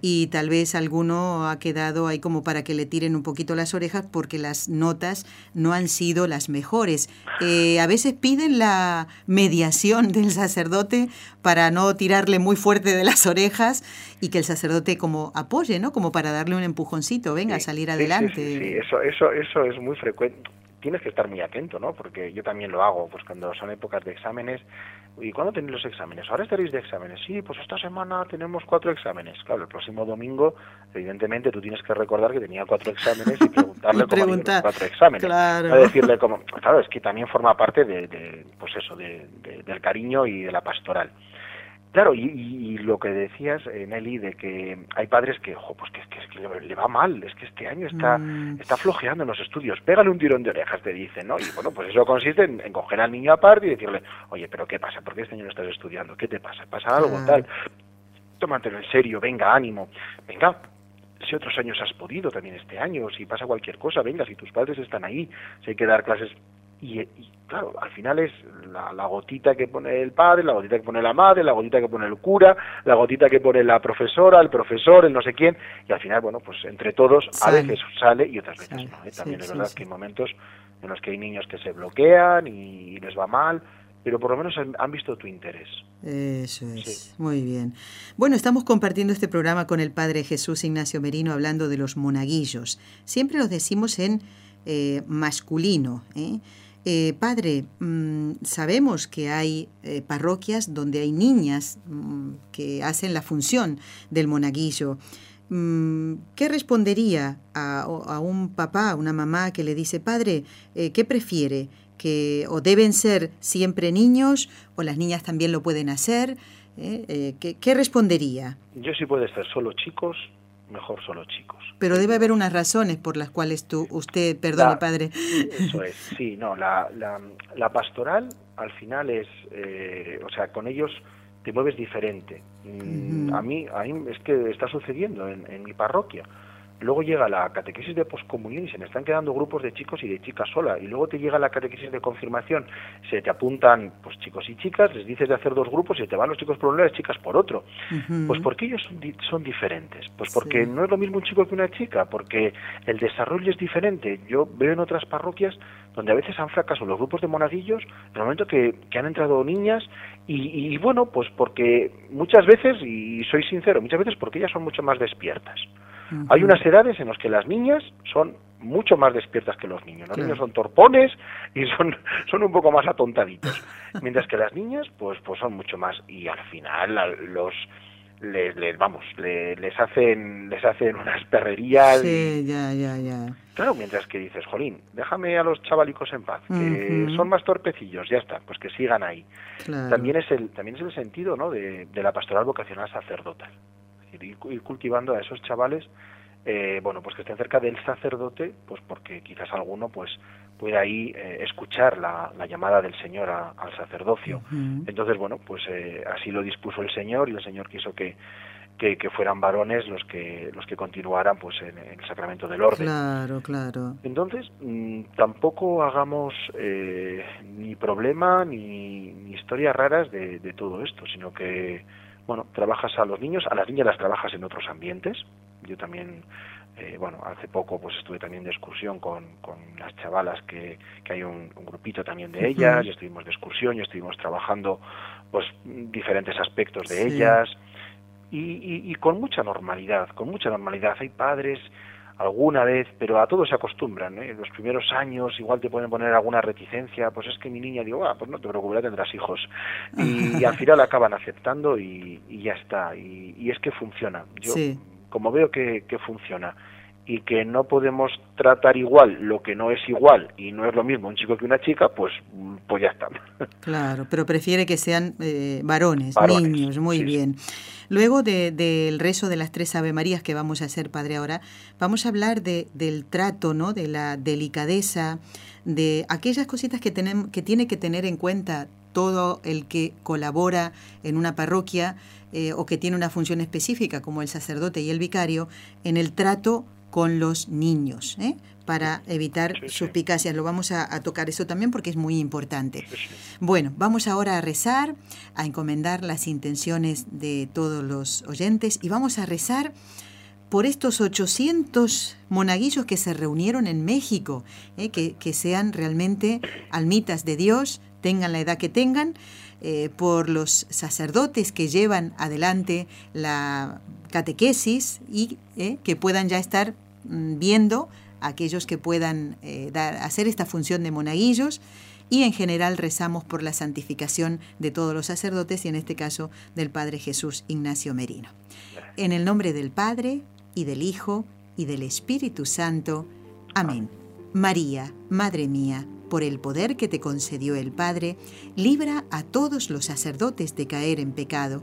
y tal vez alguno ha quedado ahí como para que le tiren un poquito las orejas porque las notas no han sido las mejores. Eh, a veces piden la mediación del sacerdote para no tirarle muy fuerte de las orejas y que el sacerdote como apoye, ¿no? Como para darle un empujoncito, venga, a salir adelante. Sí, eso, eso, eso es muy frecuente tienes que estar muy atento, ¿no? Porque yo también lo hago, pues cuando son épocas de exámenes. ¿Y cuándo tenéis los exámenes? Ahora estaréis de exámenes. Sí, pues esta semana tenemos cuatro exámenes. Claro, el próximo domingo, evidentemente, tú tienes que recordar que tenía cuatro exámenes y preguntarle cómo los cuatro exámenes. Claro. A decirle cómo... Claro, es que también forma parte de, pues eso, de, del cariño y de la pastoral. Claro, y, lo que decías, eh, Nelly, de que hay padres que, ojo, pues que, que, le, va mal, es que este año está, mm. está flojeando en los estudios, pégale un tirón de orejas, te dicen, ¿no? Y bueno, pues eso consiste en, coger al niño aparte y decirle, oye, pero ¿qué pasa? ¿Por qué este año no estás estudiando? ¿Qué te pasa? ¿Pasa algo tal? Tómatelo en serio, venga, ánimo, venga, si otros años has podido también este año, si pasa cualquier cosa, venga, si tus padres están ahí, si hay que dar clases y, claro, al final es la, gotita que pone el padre, la gotita que pone la madre, la gotita que pone el cura, la gotita que pone la profesora, el profesor, el no sé quién, y al final, bueno, pues entre todos a veces sale y otras veces no. ¿eh? También es verdad que hay momentos en los que hay niños que se bloquean y, les va mal, pero por lo menos han, visto tu interés. Eso es, muy bien. Bueno, estamos compartiendo este programa con el Padre Jesús Ignacio Merino hablando de los monaguillos. Siempre los decimos en eh, masculino. ¿eh? Eh, padre, mm, sabemos que hay eh, parroquias donde hay niñas mm, que hacen la función del monaguillo. Mm, ¿Qué respondería a, un papá, a una mamá que le dice, padre, eh, ¿qué prefiere? ¿Que o deben ser siempre niños o las niñas también lo pueden hacer? ¿qué, ¿Qué respondería? Yo sí puede ser solo chicos, mejor solo chicos. Pero debe haber unas razones por las cuales tú, usted, perdone, padre. Eso es, sí, no, la, la, la pastoral al final es, eh, o sea, con ellos te mueves diferente. Mm, a, mí, a mí es que está sucediendo en, en mi parroquia. Luego llega la catequesis de poscomunión y se me están quedando grupos de chicos y de chicas sola. Y luego te llega la catequesis de confirmación, se te apuntan pues chicos y chicas, les dices de hacer dos grupos y te van los chicos por un lado y las chicas por otro. Pues porque ellos son, son diferentes. Pues porque no es lo mismo un chico que una chica, porque el desarrollo es diferente. Yo veo en otras parroquias donde a veces han fracasado los grupos de monaguillos en el momento que, que han entrado niñas y, y bueno, pues porque muchas veces, y soy sincero, muchas veces porque ellas son mucho más despiertas. Hay unas edades en las que las niñas son mucho más despiertas que los niños. Los niños son torpones y son, son un poco más atontaditos. Mientras que las niñas, pues, pues son mucho más. Y al final los les, vamos, les hacen les hacen unas perrerías. Sí, ya, ya, ya. Claro, mientras que dices, Jolín, déjame a los chavalicos en paz, que son más torpecillos, ya está, pues que sigan ahí. También es el también es el sentido, ¿no? de, de la pastoral vocacional sacerdotal ir, cultivando a esos chavales, eh, bueno, pues que estén cerca del sacerdote, pues porque quizás alguno pues pueda ahí eh, escuchar la, llamada del Señor al sacerdocio. Entonces, bueno, pues eh, así lo dispuso el Señor y el Señor quiso que, que, fueran varones los que los que continuaran pues en, el sacramento del orden. Claro, claro. Entonces, mm, tampoco hagamos ni problema ni, ni historias raras de, de todo esto, sino que bueno, trabajas a los niños, a las niñas las trabajas en otros ambientes. Yo también, eh, bueno, hace poco pues estuve también de excursión con, con las chavalas que, que hay un, grupito también de ellas, y estuvimos de excursión y estuvimos trabajando pues diferentes aspectos de ellas y, y con mucha normalidad, con mucha normalidad. Hay padres alguna vez, pero a todos se acostumbran. ¿eh? Los primeros años igual te pueden poner alguna reticencia, pues es que mi niña, digo, ah, pues no te preocupes, tendrás hijos. Y, al final acaban aceptando y, ya está. Y, es que funciona. Yo, como veo que, que funciona y que no podemos tratar igual lo que no es igual y no es lo mismo un chico que una chica, pues, pues ya está. Claro, pero prefiere que sean eh, varones, niños, muy bien. Luego del rezo de las tres Ave Marías que vamos a hacer, Padre, ahora, vamos a hablar de, del trato, ¿no? de la delicadeza, de aquellas cositas que, tenemos, que tiene que tener en cuenta todo el que colabora en una parroquia eh, o que tiene una función específica, como el sacerdote y el vicario, en el trato con los niños, ¿eh? para evitar suspicacias. Lo vamos a, tocar eso también porque es muy importante. Bueno, vamos ahora a rezar, a encomendar las intenciones de todos los oyentes y vamos a rezar por estos 800 monaguillos que se reunieron en México, ¿eh? que, que, sean realmente almitas de Dios, tengan la edad que tengan, eh, por los sacerdotes que llevan adelante la catequesis y que puedan ya estar Mm, viendo aquellos que puedan eh, hacer esta función de monaguillos y en general rezamos por la santificación de todos los sacerdotes y en este caso del Padre Jesús Ignacio Merino. En el nombre del Padre y del Hijo y del Espíritu Santo. Amén. María, Madre mía, por el poder que te concedió el Padre, libra a todos los sacerdotes de caer en pecado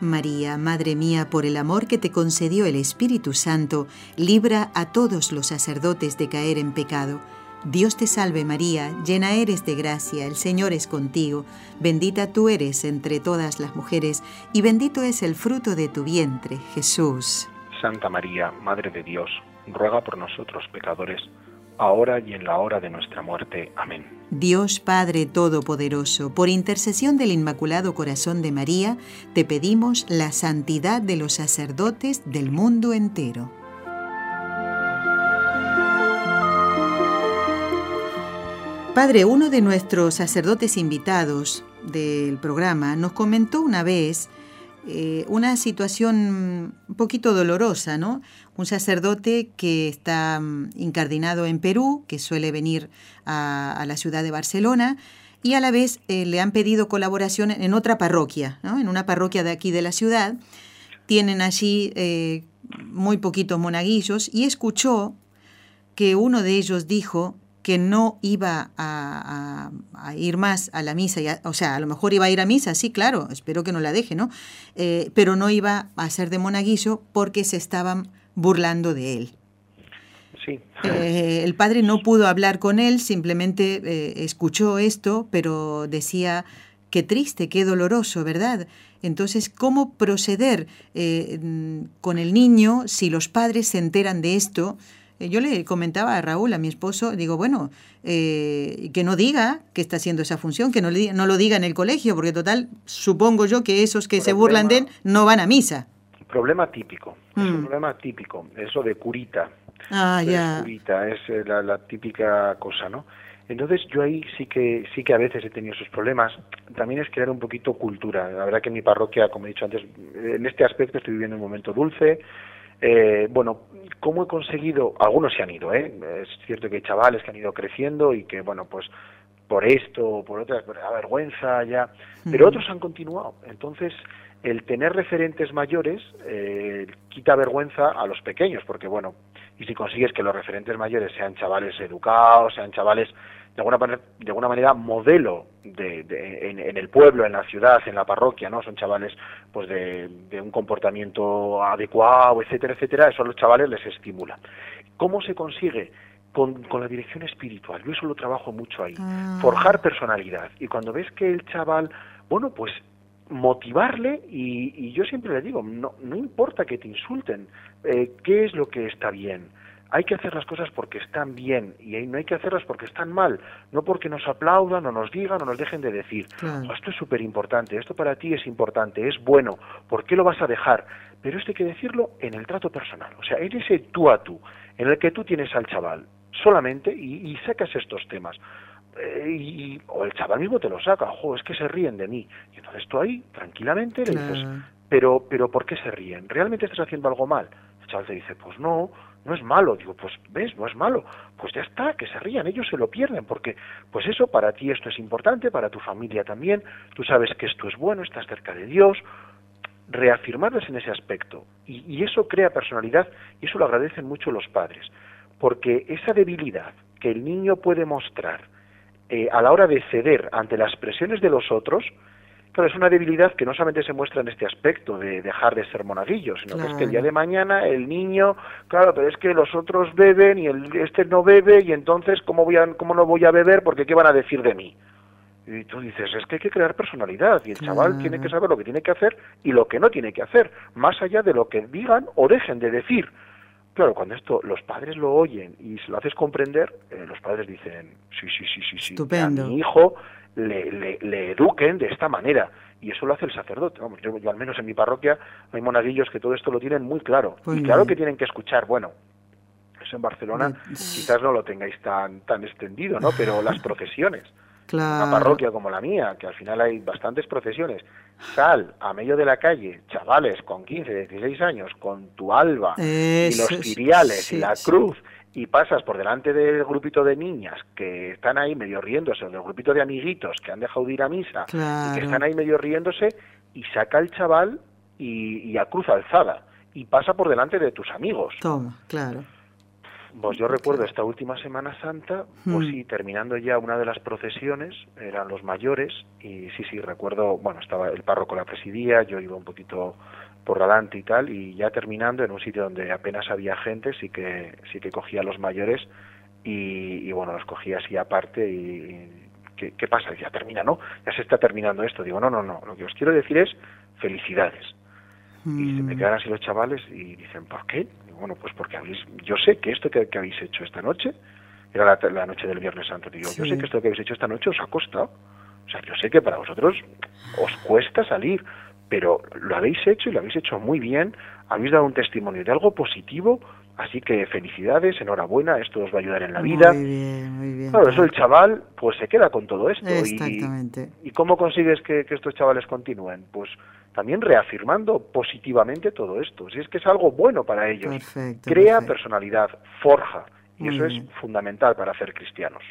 María, Madre mía, por el amor que te concedió el Espíritu Santo, libra a todos los sacerdotes de caer en pecado. Dios te salve María, llena eres de gracia, el Señor es contigo, bendita tú eres entre todas las mujeres, y bendito es el fruto de tu vientre, Jesús. Santa María, Madre de Dios, ruega por nosotros pecadores, ahora y en la hora de nuestra muerte. Amén. Dios Padre Todopoderoso, por intercesión del Inmaculado Corazón de María, te pedimos la santidad de los sacerdotes del mundo entero. Padre, uno de nuestros sacerdotes invitados del programa nos comentó una vez eh, una situación un poquito dolorosa, ¿no? un sacerdote que está mm, incardinado en Perú, que suele venir a, la ciudad de Barcelona, y a la vez eh, le han pedido colaboración en otra parroquia, en una parroquia de aquí de la ciudad. Tienen allí eh, muy poquitos monaguillos y escuchó que uno de ellos dijo que no iba a, ir más a la misa, o sea, a lo mejor iba a ir a misa, sí, claro, espero que no la deje, ¿no? Eh, pero no iba a ser de monaguillo porque se estaban burlando de él. Sí. Eh, el padre no pudo hablar con él, simplemente eh, escuchó esto, pero decía, qué triste, qué doloroso, ¿verdad? Entonces, ¿cómo proceder eh, con el niño si los padres se enteran de esto? Yo le comentaba a Raúl, a mi esposo, digo, bueno, que no diga que está haciendo esa función, que no, no, lo diga en el colegio, porque total, supongo yo que esos que se burlan de él no van a misa problema típico, es un mm. problema típico, eso de curita. Ah, ya. Curita, es eh, la, típica cosa, ¿no? Entonces yo ahí sí que sí que a veces he tenido esos problemas. También es crear un poquito cultura. La verdad que en mi parroquia, como he dicho antes, en este aspecto estoy viviendo un momento dulce. Eh, bueno, ¿cómo he conseguido? Algunos se han ido, ¿eh? Es cierto que hay chavales que han ido creciendo y que, bueno, pues por esto o por otras, a vergüenza ya, pero otros han continuado. Entonces, el tener referentes mayores eh, quita vergüenza a los pequeños, porque bueno, y si consigues que los referentes mayores sean chavales educados, sean chavales de alguna manera, de alguna manera modelo de, en, el pueblo, en la ciudad, en la parroquia, ¿no? Son chavales pues de, un comportamiento adecuado, etcétera, etcétera, eso a los chavales les estimula. ¿Cómo se consigue? Con, con, la dirección espiritual. Yo eso lo trabajo mucho ahí. Ah. Forjar personalidad. Y cuando ves que el chaval, bueno, pues motivarle y, yo siempre le digo, no, no importa que te insulten, eh, ¿qué es lo que está bien? Hay que hacer las cosas porque están bien y no hay que hacerlas porque están mal, no porque nos aplaudan o nos digan o nos dejen de decir. Esto es súper importante, esto para ti es importante, es bueno, ¿por qué lo vas a dejar? Pero esto hay que decirlo en el trato personal, o sea, en ese tú a tú, en el que tú tienes al chaval solamente y, sacas estos temas. Eh, y, o el chaval mismo te lo saca, ojo, es que se ríen de mí. Y entonces tú ahí, tranquilamente, le dices, pero, pero ¿por qué se ríen? ¿Realmente estás haciendo algo mal? El chaval te dice, pues no, no es malo. Digo, pues ves, no es malo. Pues ya está, que se rían, ellos se lo pierden, porque pues eso, para ti esto es importante, para tu familia también, tú sabes que esto es bueno, estás cerca de Dios, reafirmarles en ese aspecto. Y, eso crea personalidad y eso lo agradecen mucho los padres, porque esa debilidad que el niño puede mostrar eh, a la hora de ceder ante las presiones de los otros, es una debilidad que no solamente se muestra en este aspecto de dejar de ser monaguillo, sino que es que el día de mañana el niño, claro, pero es que los otros beben y el, este no bebe y entonces ¿cómo, voy a, cómo no voy a beber? Porque ¿qué van a decir de mí? Y tú dices, es que hay que crear personalidad y el chaval tiene que saber lo que tiene que hacer y lo que no tiene que hacer, más allá de lo que digan o dejen de decir. Claro, cuando esto los padres lo oyen y se lo haces comprender, eh, los padres dicen, sí, sí, sí, sí, sí, Estupendo. a mi hijo le, le, eduquen de esta manera. Y eso lo hace el sacerdote. Vamos, yo, al menos en mi parroquia hay monaguillos que todo esto lo tienen muy claro. y claro que tienen que escuchar, bueno, eso en Barcelona quizás no lo tengáis tan, tan extendido, ¿no? Pero las procesiones. Una parroquia como la mía, que al final hay bastantes procesiones, sal a medio de la calle, chavales con 15, 16 años, con tu alba y los ciriales y la cruz y pasas por delante del grupito de niñas que están ahí medio riéndose, o del grupito de amiguitos que han dejado de ir a misa y que están ahí medio riéndose, y saca el chaval y, a cruz alzada y pasa por delante de tus amigos. Toma, claro. Pues yo recuerdo esta última Semana Santa, pues hmm. sí, terminando ya una de las procesiones, eran los mayores, y sí, sí, recuerdo, bueno, estaba el párroco la presidía, yo iba un poquito por delante y tal, y ya terminando en un sitio donde apenas había gente, sí que, sí que cogía a los mayores y, bueno, los cogía así aparte y, ¿qué, ¿qué, pasa? Ya termina, ¿no? Ya se está terminando esto. Digo, no, no, no, lo que os quiero decir es felicidades. Y se me mm. quedan así los chavales y dicen, ¿por qué? bueno, pues porque habéis, yo sé que esto que, habéis hecho esta noche, era la, noche del Viernes Santo, digo, yo sé que esto que habéis hecho esta noche os ha costado. O sea, yo sé que para vosotros os cuesta salir, pero lo habéis hecho y lo habéis hecho muy bien, habéis dado un testimonio de algo positivo, así que felicidades, enhorabuena, esto os va a ayudar en la vida. Muy bien, muy bien. Claro, eso el chaval pues se queda con todo esto. Exactamente. Y, cómo consigues que, estos chavales continúen? Pues también reafirmando positivamente todo esto. Si es que es algo bueno para ellos. Crea personalidad, forja. Y eso es fundamental para ser cristianos.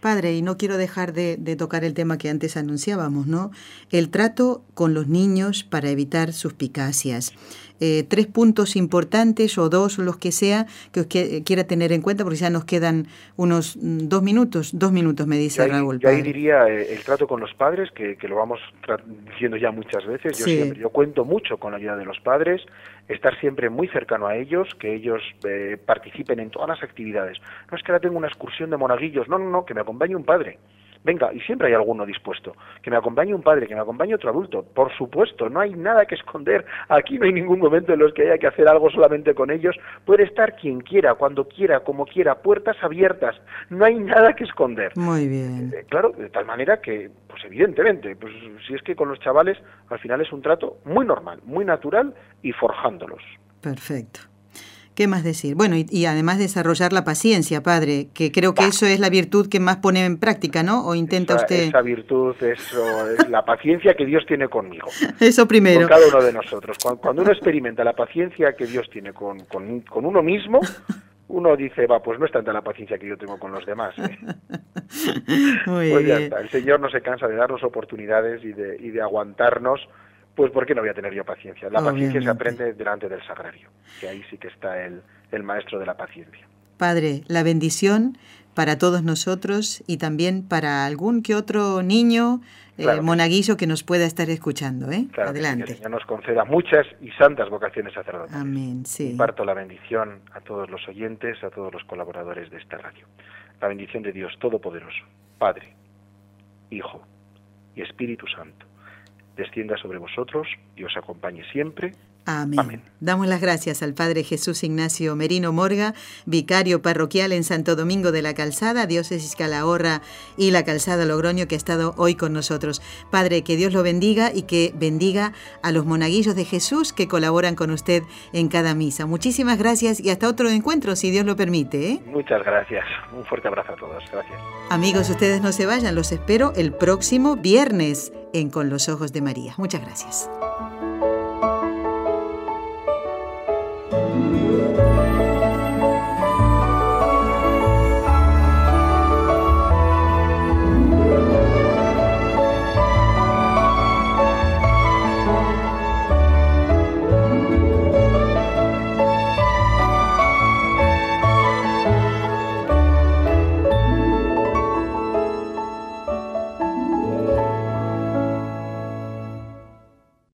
Padre, y no quiero dejar de, tocar el tema que antes anunciábamos, ¿no? El trato con los niños para evitar suspicacias. Eh, tres puntos importantes o dos, los que sea, que os quiera tener en cuenta, porque ya nos quedan unos mm, dos minutos, dos minutos, me dice Raúl. Yo ahí diría eh, el trato con los padres, que, lo vamos diciendo ya muchas veces. Yo, siempre, yo cuento mucho con la ayuda de los padres, estar siempre muy cercano a ellos, que ellos eh, participen en todas las actividades. No es que ahora tengo una excursión de monaguillos, no, no, no, que me acompañe un padre. Venga, y siempre hay alguno dispuesto. Que me acompañe un padre, que me acompañe otro adulto. Por supuesto, no hay nada que esconder. Aquí no hay ningún momento en los que haya que hacer algo solamente con ellos. Puede estar quien quiera, cuando quiera, como quiera, puertas abiertas. No hay nada que esconder. Muy bien. Eh, claro, de tal manera que, pues evidentemente, pues si es que con los chavales al final es un trato muy normal, muy natural y forjándolos. Perfecto. ¿Qué más decir? Bueno, y, además desarrollar la paciencia, padre, que creo que eso es la virtud que más pone en práctica, ¿no? ¿O intenta usted...? Esa virtud, eso es la paciencia que Dios tiene conmigo. Eso primero. Con cada uno de nosotros. Cuando, uno experimenta la paciencia que Dios tiene con, con, uno mismo, uno dice, va, pues no es tanta la paciencia que yo tengo con los demás. ¿eh? Muy pues ya está. El Señor no se cansa de darnos oportunidades y de, y de aguantarnos pues ¿por qué no voy a tener yo paciencia? La paciencia se aprende delante del sagrario, que ahí sí que está el, el maestro de la paciencia. Padre, la bendición para todos nosotros y también para algún que otro niño eh, monaguillo que nos pueda estar escuchando. ¿eh? Adelante. Que el Señor nos conceda muchas y santas vocaciones sacerdotales. Amén. Sí. La bendición a todos los oyentes, a todos los colaboradores de esta radio. La bendición de Dios Todopoderoso, Padre, Hijo y Espíritu Santo descienda sobre vosotros y os acompañe siempre. Amén. Damos las gracias al Padre Jesús Ignacio Merino Morga, vicario parroquial en Santo Domingo de la Calzada, Diócesis Calahorra y la Calzada Logroño, que ha estado hoy con nosotros. Padre, que Dios lo bendiga y que bendiga a los monaguillos de Jesús que colaboran con usted en cada misa. Muchísimas gracias y hasta otro encuentro, si Dios lo permite. ¿eh? Muchas gracias. Un fuerte abrazo a todos. Gracias. Amigos, ustedes no se vayan, los espero el próximo viernes en Con los Ojos de María. Muchas gracias.